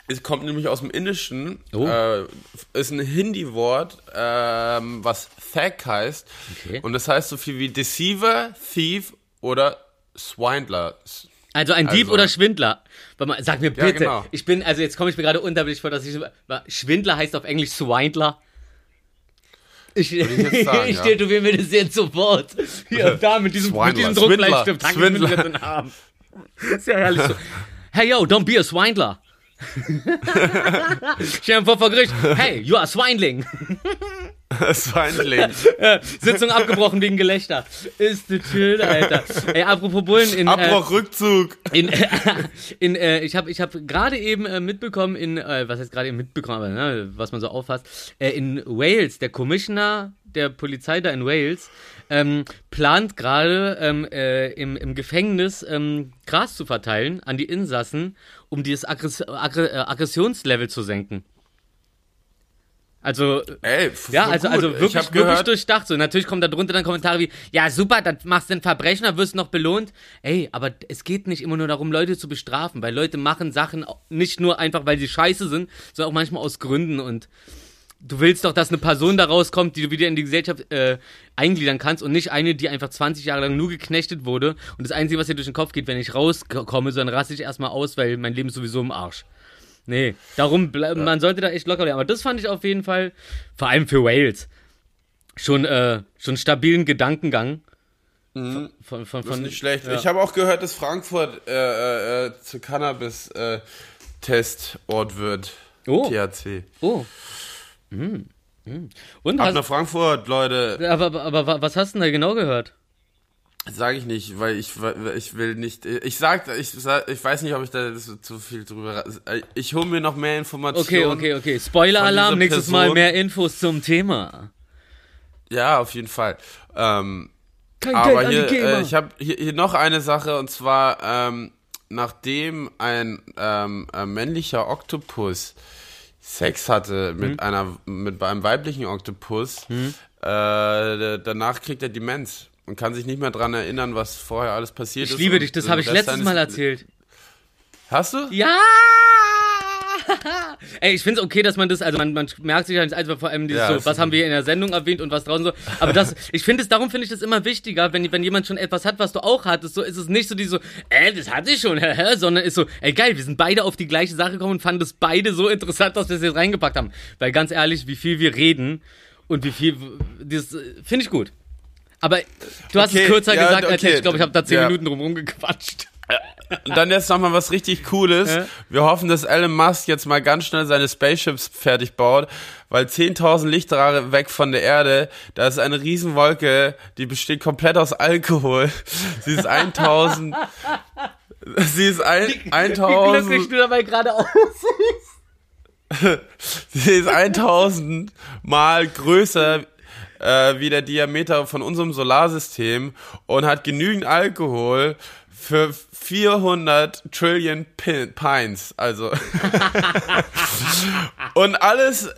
Es kommt nämlich aus dem Indischen. Oh. Äh, ist ein Hindi-Wort, ähm, was Thug heißt. Okay. Und das heißt so viel wie Deceiver, Thief oder Swindler. Also ein Dieb Also- oder Schwindler. Warte mal, Sag mir bitte. genau. Ich bin, also jetzt komme ich mir gerade unterbewusst vor, dass ich. Schwindler heißt auf Englisch Swindler. Ich, ich, jetzt sagen, ja. tätowiere mir das jetzt sofort. Hier da mit diesem, mit Swindler, diesem Druckbleistift. Ich mir Swindler. den Arm. Das ist ja herrlich so. Hey yo, don't be a Swindler. Stell dir vor vor Gericht. Hey, you are Swindling. Swindling. Sitzung abgebrochen wegen Gelächter. Ist das schön, Alter. Ey, apropos Bullen in. Äh, Abbruch, Rückzug. in, in äh, ich habe ich hab gerade eben äh, mitbekommen in äh, was heißt gerade eben mitbekommen aber, ne, was man so auffasst äh, in Wales der Commissioner der Polizei da in Wales ähm, plant gerade ähm, äh, im, im Gefängnis ähm, Gras zu verteilen an die Insassen um dieses Aggress Aggre äh, Aggressionslevel zu senken also Ey, ja, also, also ich wirklich, wirklich gehört, durchdacht. So, natürlich kommen da drunter dann Kommentare wie, ja super, dann machst du ein Verbrechen, dann wirst du noch belohnt. Ey, aber es geht nicht immer nur darum, Leute zu bestrafen, weil Leute machen Sachen nicht nur einfach, weil sie scheiße sind, sondern auch manchmal aus Gründen und du willst doch, dass eine Person da rauskommt, die du wieder in die Gesellschaft äh, eingliedern kannst und nicht eine, die einfach 20 Jahre lang nur geknechtet wurde und das Einzige, was dir durch den Kopf geht, wenn ich rauskomme, sondern raste ich erstmal aus, weil mein Leben ist sowieso im Arsch. Nee, darum, ble- man sollte da echt locker bleiben. Aber das fand ich auf jeden Fall, vor allem für Wales, schon, äh, schon stabilen Gedankengang. Von, von, von, Das ist nicht schlecht. Ja. Ich habe auch gehört, dass Frankfurt äh, äh, äh, zu Cannabis äh, wird. Oh. THC. Oh. Hm. Hm. Und Ab hast, nach Frankfurt, Leute. aber, aber, aber wa- was hast du denn da genau gehört? Sage ich nicht, weil ich ich will nicht. Ich sag, ich sag, ich weiß nicht, ob ich da zu viel drüber. Ich hole mir noch mehr Informationen. Okay, okay, okay. Spoiler-Alarm, nächstes Mal mehr Infos zum Thema. Ja, auf jeden Fall. Ähm, Kein aber hier, äh, ich habe hier, hier noch eine Sache und zwar ähm, nachdem ein ähm, äh, männlicher Oktopus Sex hatte mit Hm. einer mit einem weiblichen Oktopus, äh, danach kriegt er Demenz und kann sich nicht mehr dran erinnern, was vorher alles passiert ich ist. liebe und dich, das habe ich letztes Mal erzählt. Hast du? Ja! Ey, ich finde es okay, dass man das, also man, man merkt sich halt einfach vor allem dieses Ja, so, was haben wir in der Sendung erwähnt und was draußen so. Aber das, ich finde es, darum finde ich das immer wichtiger, wenn, wenn jemand schon etwas hat, was du auch hattest, so ist es nicht so die so, äh, das hatte ich schon, sondern ist so, ey geil, wir sind beide auf die gleiche Sache gekommen und fanden das beide so interessant, dass wir es jetzt reingepackt haben. Weil ganz ehrlich, wie viel wir reden und wie viel, das äh, finde ich gut. Aber du hast Okay, es kürzer ja, gesagt, als okay, ich glaube, ich habe da zehn ja. Minuten drum rumgequatscht. Und dann jetzt nochmal was richtig Cooles. Ja. Wir hoffen, dass Elon Musk jetzt mal ganz schnell seine Spaceships fertig baut, weil 10.000 Lichtjahre weg von der Erde, da ist eine Riesenwolke, die besteht komplett aus Alkohol. Sie ist 1000, sie ist ein, Wie glücklich 1000, du dabei gerade aussiehst. sie ist 1000 mal größer äh, wie der Diameter von unserem Solarsystem und hat genügend Alkohol für 400 Trillion Pin Pines, also und alles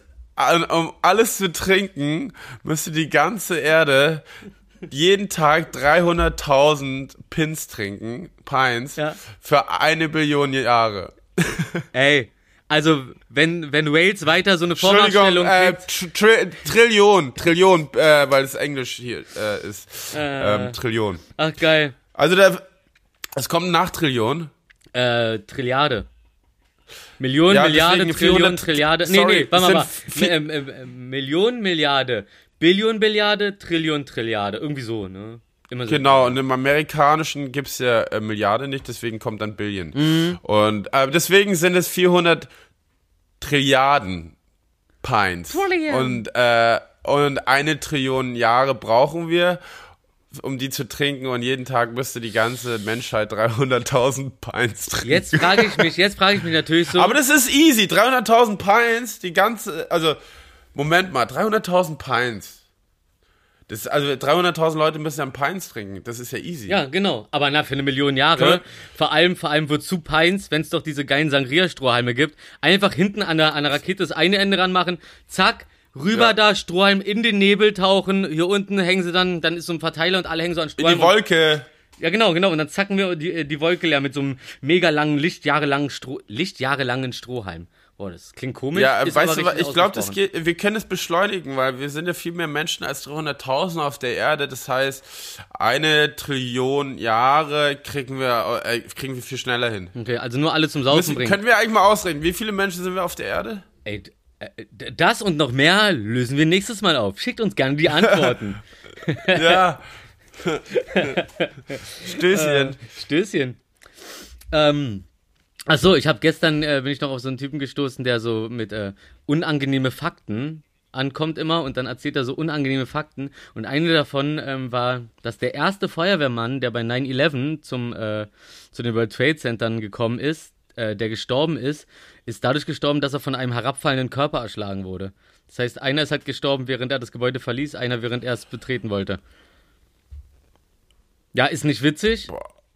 um alles zu trinken, müsste die ganze Erde jeden Tag 300.000 Pins trinken, Pines, Ja. für eine Billion Jahre. Ey, also wenn, wenn Wales weiter so eine Vormachtstellung äh, tr Tri Trillion, Trillion, äh, weil es Englisch hier äh, ist. Äh. Ähm, Trillion. ach geil. Also da, es kommt nach Trillion. Äh, Trilliarde. Million, Ja, Milliarde, Trillion, 400 Trilliarde. Nee, sorry, nee, warte es mal. vi- Ähm, ähm, ähm, Million, Milliarde. Billion, Billiarde, Trillion, Trilliarde. Irgendwie so, ne? Immer so. Genau, und im Amerikanischen gibt's ja äh, Milliarde nicht, deswegen kommt dann Billion. Mhm. Und äh, deswegen sind es 400 Trilliarden Pints. Trillion. Und, äh, und eine Trillion Jahre brauchen wir, um die zu trinken. Und jeden Tag müsste die ganze Menschheit 300.000 Pints trinken. Jetzt frage ich mich, jetzt frage ich mich natürlich so. Aber das ist easy. 300.000 Pints, die ganze, also, Moment mal, 300.000 Pints. Das, also 300.000 Leute müssen ja Pints trinken. Das ist ja easy. Ja, genau. Aber na, für eine Million Jahre, Ja. vor allem, vor allem wozu Pines, wenn es doch diese geilen Sangria-Strohhalme gibt, einfach hinten an der, an der Rakete das eine Ende ranmachen, zack, rüber Ja. da, Strohhalm in den Nebel tauchen, hier unten hängen sie dann, dann ist so ein Verteiler und alle hängen so an In Strohhalm. die Wolke. Ja, genau, genau. Und dann zacken wir die, die Wolke leer mit so einem mega langen, lichtjahrelangen Stroh, lichtjahrelangen Strohhalm. Boah, das klingt komisch. Ja, ist weißt du, was, ich glaube, das geht, wir können es beschleunigen, weil wir sind ja viel mehr Menschen als 300.000 auf der Erde. Das heißt, eine Trillion Jahre kriegen wir, äh, kriegen wir viel schneller hin. Okay, also nur alle zum Saufen Müssen, bringen. können wir eigentlich mal ausreden, wie viele Menschen sind wir auf der Erde? Ey, äh, das und noch mehr lösen wir nächstes Mal auf. Schickt uns gerne die Antworten. Ja. Stößchen. Stößchen. Ähm, ach so, ich habe gestern äh, bin ich noch auf so einen Typen gestoßen, der so mit äh, unangenehme Fakten ankommt immer und dann erzählt er so unangenehme Fakten und eine davon ähm, war, dass der erste Feuerwehrmann, der bei 9/11 zum äh, zu den World Trade Centern gekommen ist, äh, der gestorben ist, ist dadurch gestorben, dass er von einem herabfallenden Körper erschlagen wurde. Das heißt, einer ist halt gestorben, während er das Gebäude verließ, einer während er es betreten wollte. Ja, ist nicht witzig,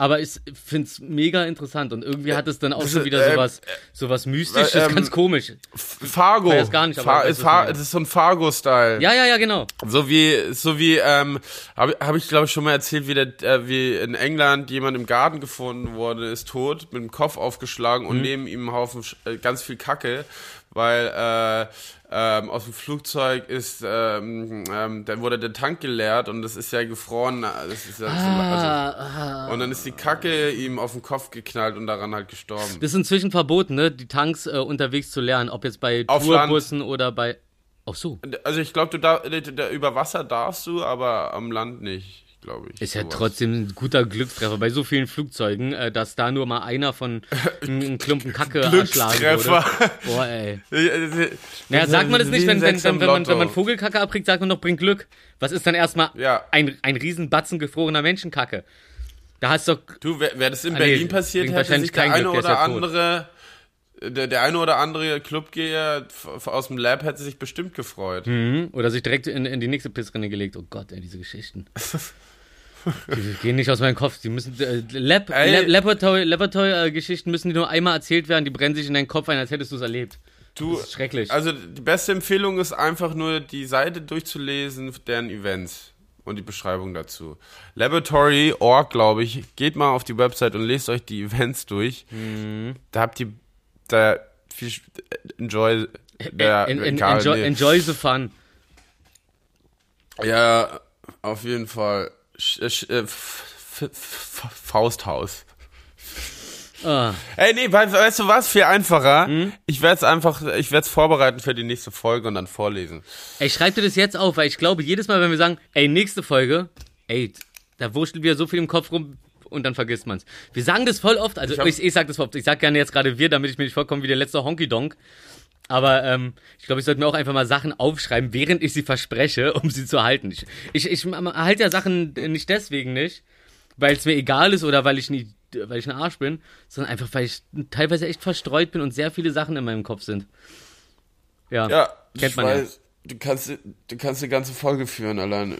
aber ich finde es mega interessant und irgendwie hat es dann auch schon wieder ähm, sowas, sowas Mystisches, ähm, ganz komisch. Fargo. weiß gar nicht, aber Fa ich weiß, ist, was Fa du meinst. das ist so ein Fargo-Style. Ja, ja, ja, genau. So wie, so wie, ähm, habe hab ich glaube ich schon mal erzählt, wie, der, äh, wie in England jemand im Garten gefunden wurde, ist tot, mit dem Kopf aufgeschlagen Mhm. und neben ihm ein Haufen äh, ganz viel Kacke, weil äh, ähm, aus dem Flugzeug ist, ähm, ähm, dann wurde der Tank geleert und das ist ja gefroren, das ist ja so, Ah, also, und dann ist die Kacke ihm auf den Kopf geknallt und daran halt gestorben. Das ist inzwischen verboten, ne, die Tanks äh, unterwegs zu lernen, ob jetzt bei Auf Tourbussen oder bei. Ach so. Also ich glaube, du da, da, über Wasser darfst du, aber am Land nicht, glaube ich. Ist ja sowas. trotzdem ein guter Glückstreffer bei so vielen Flugzeugen, äh, dass da nur mal einer von einem Klumpen Kacke erschlagen wurde. Boah, ey. Naja, sagt man das nicht, wenn, wenn, wenn, wenn, man, wenn man Vogel Vogelkacke abkriegt, sagt man noch, bringt Glück. Was ist dann erstmal Ja. ein, ein Riesenbatzen gefrorener Menschenkacke? Da hast du doch. Du, wäre wär das in Ah, nee, Berlin passiert, bringt hätte wahrscheinlich sich der eine Glück, der oder ja tot. andere, der, der eine oder andere Clubgeher aus dem Lab hätte sich bestimmt gefreut. Mhm. Oder sich direkt in, in die nächste Pissrinne gelegt. Oh Gott, ey, diese Geschichten. Die gehen nicht aus meinem Kopf. Die müssen. Äh, Lab, Ey. Lab, Laboratory, Laboratory, äh, Geschichten müssen die nur einmal erzählt werden. Die brennen sich in deinen Kopf ein, als hättest du es erlebt. Du, Das ist schrecklich. also die beste Empfehlung ist einfach nur die Seite durchzulesen, deren Events und die Beschreibung dazu. Laboratory.org, glaube ich, geht mal auf die Website und lest euch die Events durch. Mhm. Da habt ihr da viel Sp- enjoy der, En- en- egal, enjoy, nee. enjoy the fun. Ja, auf jeden Fall. Sch, äh, äh, Fausthaus. Ah. Ey, nee, weißt, weißt du was? Viel einfacher. Hm? Ich werde es einfach, ich werde es vorbereiten für die nächste Folge und dann vorlesen. Ey, schreib dir das jetzt auf, weil ich glaube, jedes Mal, wenn wir sagen, ey, nächste Folge, ey, da wurschtelt wieder so viel im Kopf rum und dann vergisst man's. Wir sagen das voll oft, also Ich hab- ich, ich sag das voll oft, ich sag gerne jetzt gerade wir, damit ich mir nicht vorkomme wie der letzte Honky Donk. Aber ähm, ich glaube, ich sollte mir auch einfach mal Sachen aufschreiben, während ich sie verspreche, um sie zu halten. Ich, ich, ich halte ja Sachen nicht deswegen nicht, weil es mir egal ist oder weil ich nie, weil ich ein Arsch bin, sondern einfach, weil ich teilweise echt verstreut bin und sehr viele Sachen in meinem Kopf sind. Ja, Ja, kennt ich man ja. weiß. Du kannst, du kannst eine ganze Folge führen alleine.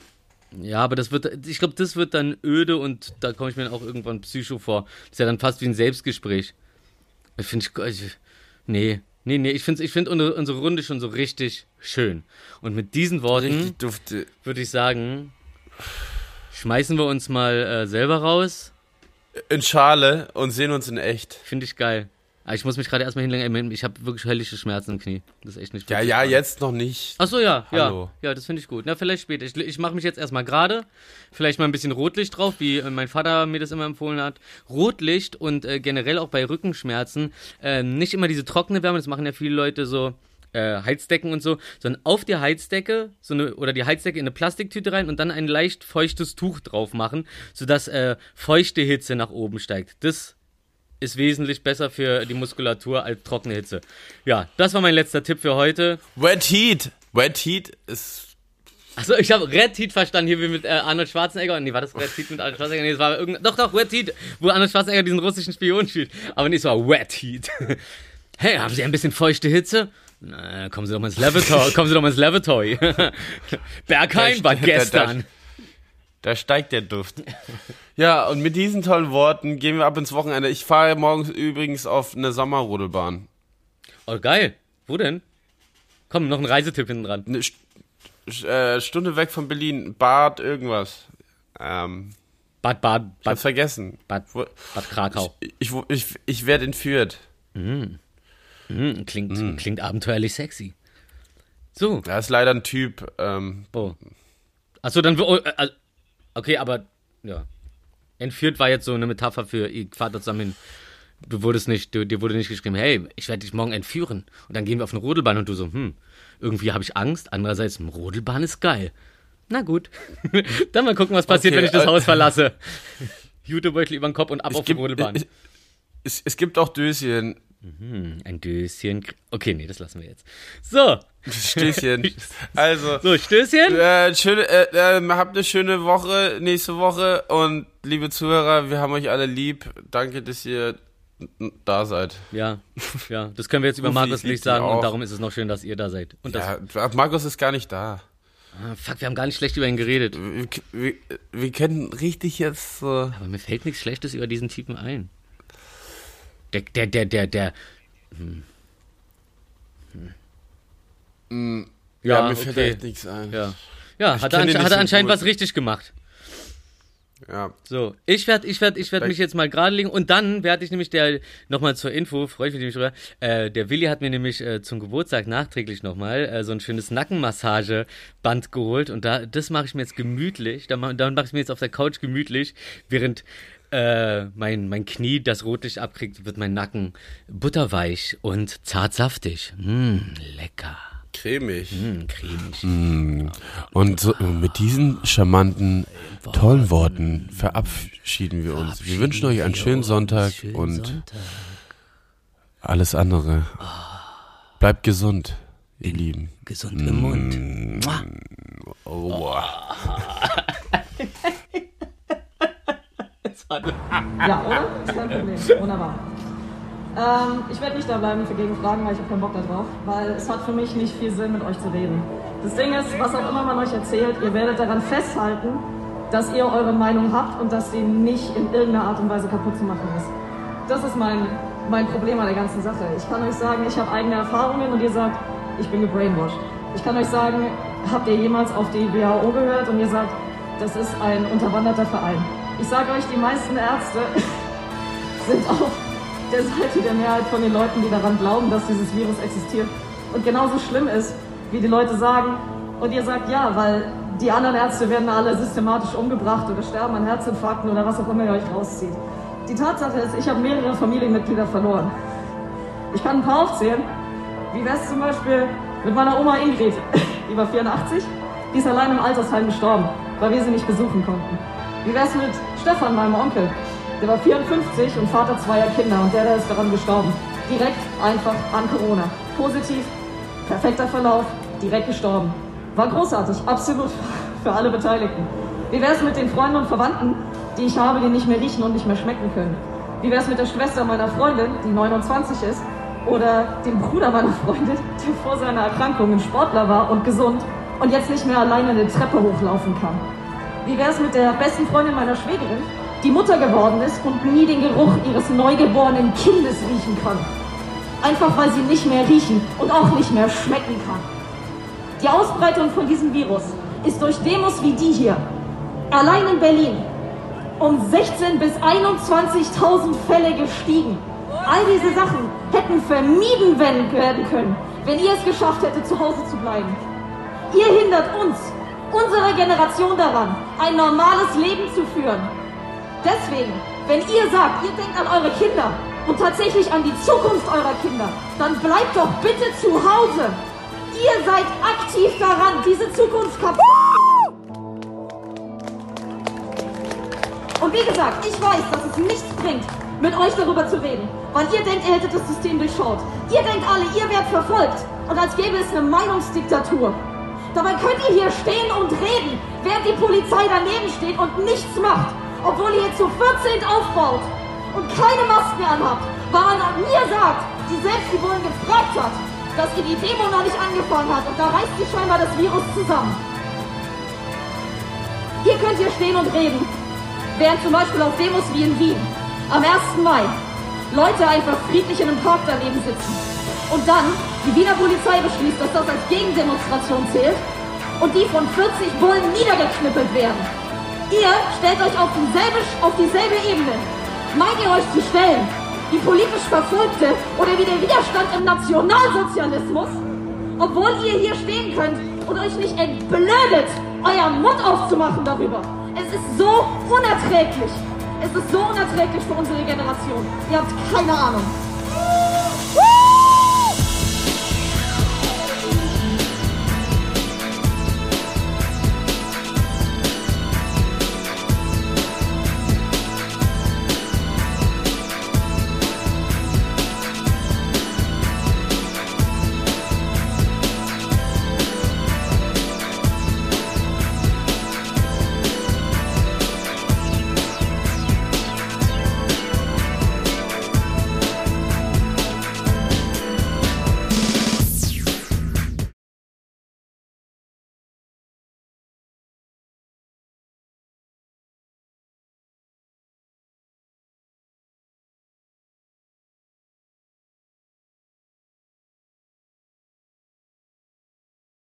Ja, aber das wird, ich glaube, das wird dann öde und da komme ich mir dann auch irgendwann psycho vor. Das ist ja dann fast wie ein Selbstgespräch. Finde ich, nee, nee, nee, ich finde ich find unsere, unsere Runde schon so richtig schön. Und mit diesen Worten würde ich sagen, schmeißen wir uns mal äh, selber raus. In Schale und sehen uns in echt. Finde ich geil. Aber ich muss mich gerade erstmal hinlegen. Ich habe wirklich höllische Schmerzen im Knie. Das ist echt nicht Ja, ja, gerade. jetzt noch nicht. Ach so, ja, Hallo. ja. Ja, das finde ich gut. Na, vielleicht später. Ich, ich mache mich jetzt erstmal gerade. Vielleicht mal ein bisschen Rotlicht drauf, wie äh, mein Vater mir das immer empfohlen hat. Rotlicht und äh, generell auch bei Rückenschmerzen äh, nicht immer diese trockene Wärme, das machen ja viele Leute so. Äh, Heizdecken und so, sondern auf die Heizdecke so eine, oder die Heizdecke in eine Plastiktüte rein und dann ein leicht feuchtes Tuch drauf machen, sodass äh, feuchte Hitze nach oben steigt. Das ist wesentlich besser für die Muskulatur als trockene Hitze. Ja, das war mein letzter Tipp für heute. Wet Heat. Wet Heat ist. Achso, ich habe Red Heat verstanden, hier wie mit äh, Arnold Schwarzenegger. Nee, war das Red Heat mit Arnold Schwarzenegger? Nee, das war irgendein. Doch, doch, Red Heat, wo Arnold Schwarzenegger diesen russischen Spion spielt. Aber nee, es war Wet Heat. hey, haben Sie ein bisschen feuchte Hitze? Na, kommen Sie doch mal ins Lavatory. kommen Sie doch mal ins Lavatory. Berghain war gestern. Da steigt der Duft. Ja, und mit diesen tollen Worten gehen wir ab ins Wochenende. Ich fahre morgens übrigens auf eine Sommerrodelbahn. Oh, geil. Wo denn? Komm, noch ein Reisetipp hinten dran. Eine St äh, Stunde weg von Berlin. Bad irgendwas. Ähm, Bad, Bad, ich hab's Bad, vergessen. Bad, Bad Krakau. Ich, ich, ich, ich werde entführt. Hm, klingt, Hm. klingt abenteuerlich sexy. So. Da ist leider ein Typ. Ähm, Oh. Achso, dann. Äh, okay, aber. Ja. Entführt war jetzt so eine Metapher für, ihr fahrt da zusammen hin. Du wurdest nicht, du, dir wurde nicht geschrieben, hey, ich werde dich morgen entführen. Und dann gehen wir auf eine Rodelbahn und du so, hm, irgendwie habe ich Angst. Andererseits, hm, Rodelbahn ist geil. Na gut. dann mal gucken, was passiert, Okay, wenn ich das äh, Haus verlasse. Jutebeutel über den Kopf und ab auf die gibt- Rodelbahn. Es, es, es gibt auch Döschen. Ein Döschen. Okay, nee, das lassen wir jetzt. So. Stößchen. Also. So, Stößchen. Äh, schöne, äh, äh, habt eine schöne Woche nächste Woche und liebe Zuhörer, wir haben euch alle lieb. Danke, dass ihr da seid. Ja, ja, das können wir jetzt über Markus nicht sagen und darum ist es noch schön, dass ihr da seid. Und Ja, Markus ist gar nicht da. Ah, fuck, wir haben gar nicht schlecht über ihn geredet. Wir, wir, wir können richtig jetzt so. Aber mir fällt nichts Schlechtes über diesen Typen ein. Der, der, der, der, der. Hm. Hm. Ja, mir fällt okay. echt nichts ein. Ja, ja hat, er, ansche- hat er anscheinend was richtig gemacht. Ja. So, ich werde ich werd, ich werd mich jetzt mal gerade legen und dann werde ich nämlich der, nochmal zur Info, freue ich mich nämlich drüber, äh, der Willi hat mir nämlich äh, zum Geburtstag nachträglich nochmal äh, so ein schönes Nackenmassageband geholt und da, das mache ich mir jetzt gemütlich, dann, dann mache ich mir jetzt auf der Couch gemütlich, während äh, mein, mein Knie das Rotlicht abkriegt, wird mein Nacken butterweich und zart saftig. Mm, lecker. Cremig. Mm, cremig. Und so, mit diesen charmanten, tollen Worten verabschieden wir uns. Wir wünschen euch einen schönen Sonntag Schönen und Sonntag. alles andere. Bleibt gesund, ihr Lieben. Gesund im Mund. Mua. Oh, Ja, oder? Ist kein Problem. Wunderbar. Ähm, ich werde nicht da bleiben für Gegenfragen, weil ich habe keinen Bock darauf, weil es hat für mich nicht viel Sinn, mit euch zu reden. Das Ding ist, was auch immer man euch erzählt, ihr werdet daran festhalten, dass ihr eure Meinung habt und dass sie nicht in irgendeiner Art und Weise kaputt zu machen ist. Das ist mein, mein Problem an der ganzen Sache. Ich kann euch sagen, ich habe eigene Erfahrungen und ihr sagt, ich bin gebrainwashed. Ich kann euch sagen, habt ihr jemals auf die WHO gehört und ihr sagt, das ist ein unterwanderter Verein. Ich sage euch, die meisten Ärzte sind auf der Seite der Mehrheit von den Leuten, die daran glauben, dass dieses Virus existiert und genauso schlimm ist, wie die Leute sagen. Und ihr sagt ja, weil die anderen Ärzte werden alle systematisch umgebracht oder sterben an Herzinfarkten oder was auch immer ihr euch rauszieht. Die Tatsache ist, ich habe mehrere Familienmitglieder verloren. Ich kann ein paar aufzählen. Wie wäre es zum Beispiel mit meiner Oma Ingrid, die war 84, die ist allein im Altersheim gestorben, weil wir sie nicht besuchen konnten. Wie wäre es mit Stefan, meinem Onkel? Der war 54 und Vater zweier Kinder und der, der ist daran gestorben. Direkt einfach an Corona. Positiv, perfekter Verlauf, direkt gestorben. War großartig, absolut für alle Beteiligten. Wie wäre es mit den Freunden und Verwandten, die ich habe, die nicht mehr riechen und nicht mehr schmecken können? Wie wäre es mit der Schwester meiner Freundin, die 29 ist, oder dem Bruder meiner Freundin, der vor seiner Erkrankung ein Sportler war und gesund und jetzt nicht mehr alleine eine Treppe hochlaufen kann? Wie wäre es mit der besten Freundin meiner Schwägerin, die Mutter geworden ist und nie den Geruch ihres neugeborenen Kindes riechen kann? Einfach weil sie nicht mehr riechen und auch nicht mehr schmecken kann. Die Ausbreitung von diesem Virus ist durch Demos wie die hier, allein in Berlin, um 16.000 bis 21.000 Fälle gestiegen. All diese Sachen hätten vermieden werden können, wenn ihr es geschafft hättet, zu Hause zu bleiben. Ihr hindert uns, unsere Generation daran, ein normales Leben zu führen. Deswegen, wenn ihr sagt, ihr denkt an eure Kinder und tatsächlich an die Zukunft eurer Kinder, dann bleibt doch bitte zu Hause. Ihr seid aktiv daran, diese Zukunft kaputt. Und wie gesagt, ich weiß, dass es nichts bringt, mit euch darüber zu reden, weil ihr denkt, ihr hättet das System durchschaut. Ihr denkt alle, ihr werdet verfolgt und als gäbe es eine Meinungsdiktatur. Dabei könnt ihr hier stehen und reden, während die Polizei daneben steht und nichts macht, obwohl ihr zu 14 aufbaut und keine Masken anhabt, weil man mir sagt, die selbst die Bullen gefragt hat, dass ihr die Demo noch nicht angefangen hat und da reißt sich scheinbar das Virus zusammen. Hier könnt ihr stehen und reden, während zum Beispiel auf Demos wie in Wien am 1. Mai Leute einfach friedlich in einem Park daneben sitzen. Und dann die Wiener Polizei beschließt, dass das als Gegendemonstration zählt und die von 40 Bullen niedergeknüppelt werden. Ihr stellt euch auf dieselbe, auf dieselbe Ebene. Meint ihr euch zu stellen, wie politisch Verfolgte oder wie der Widerstand im Nationalsozialismus? Obwohl ihr hier stehen könnt und euch nicht entblödet, euren Mund aufzumachen darüber. Es ist so unerträglich. Es ist so unerträglich für unsere Generation. Ihr habt keine Ahnung.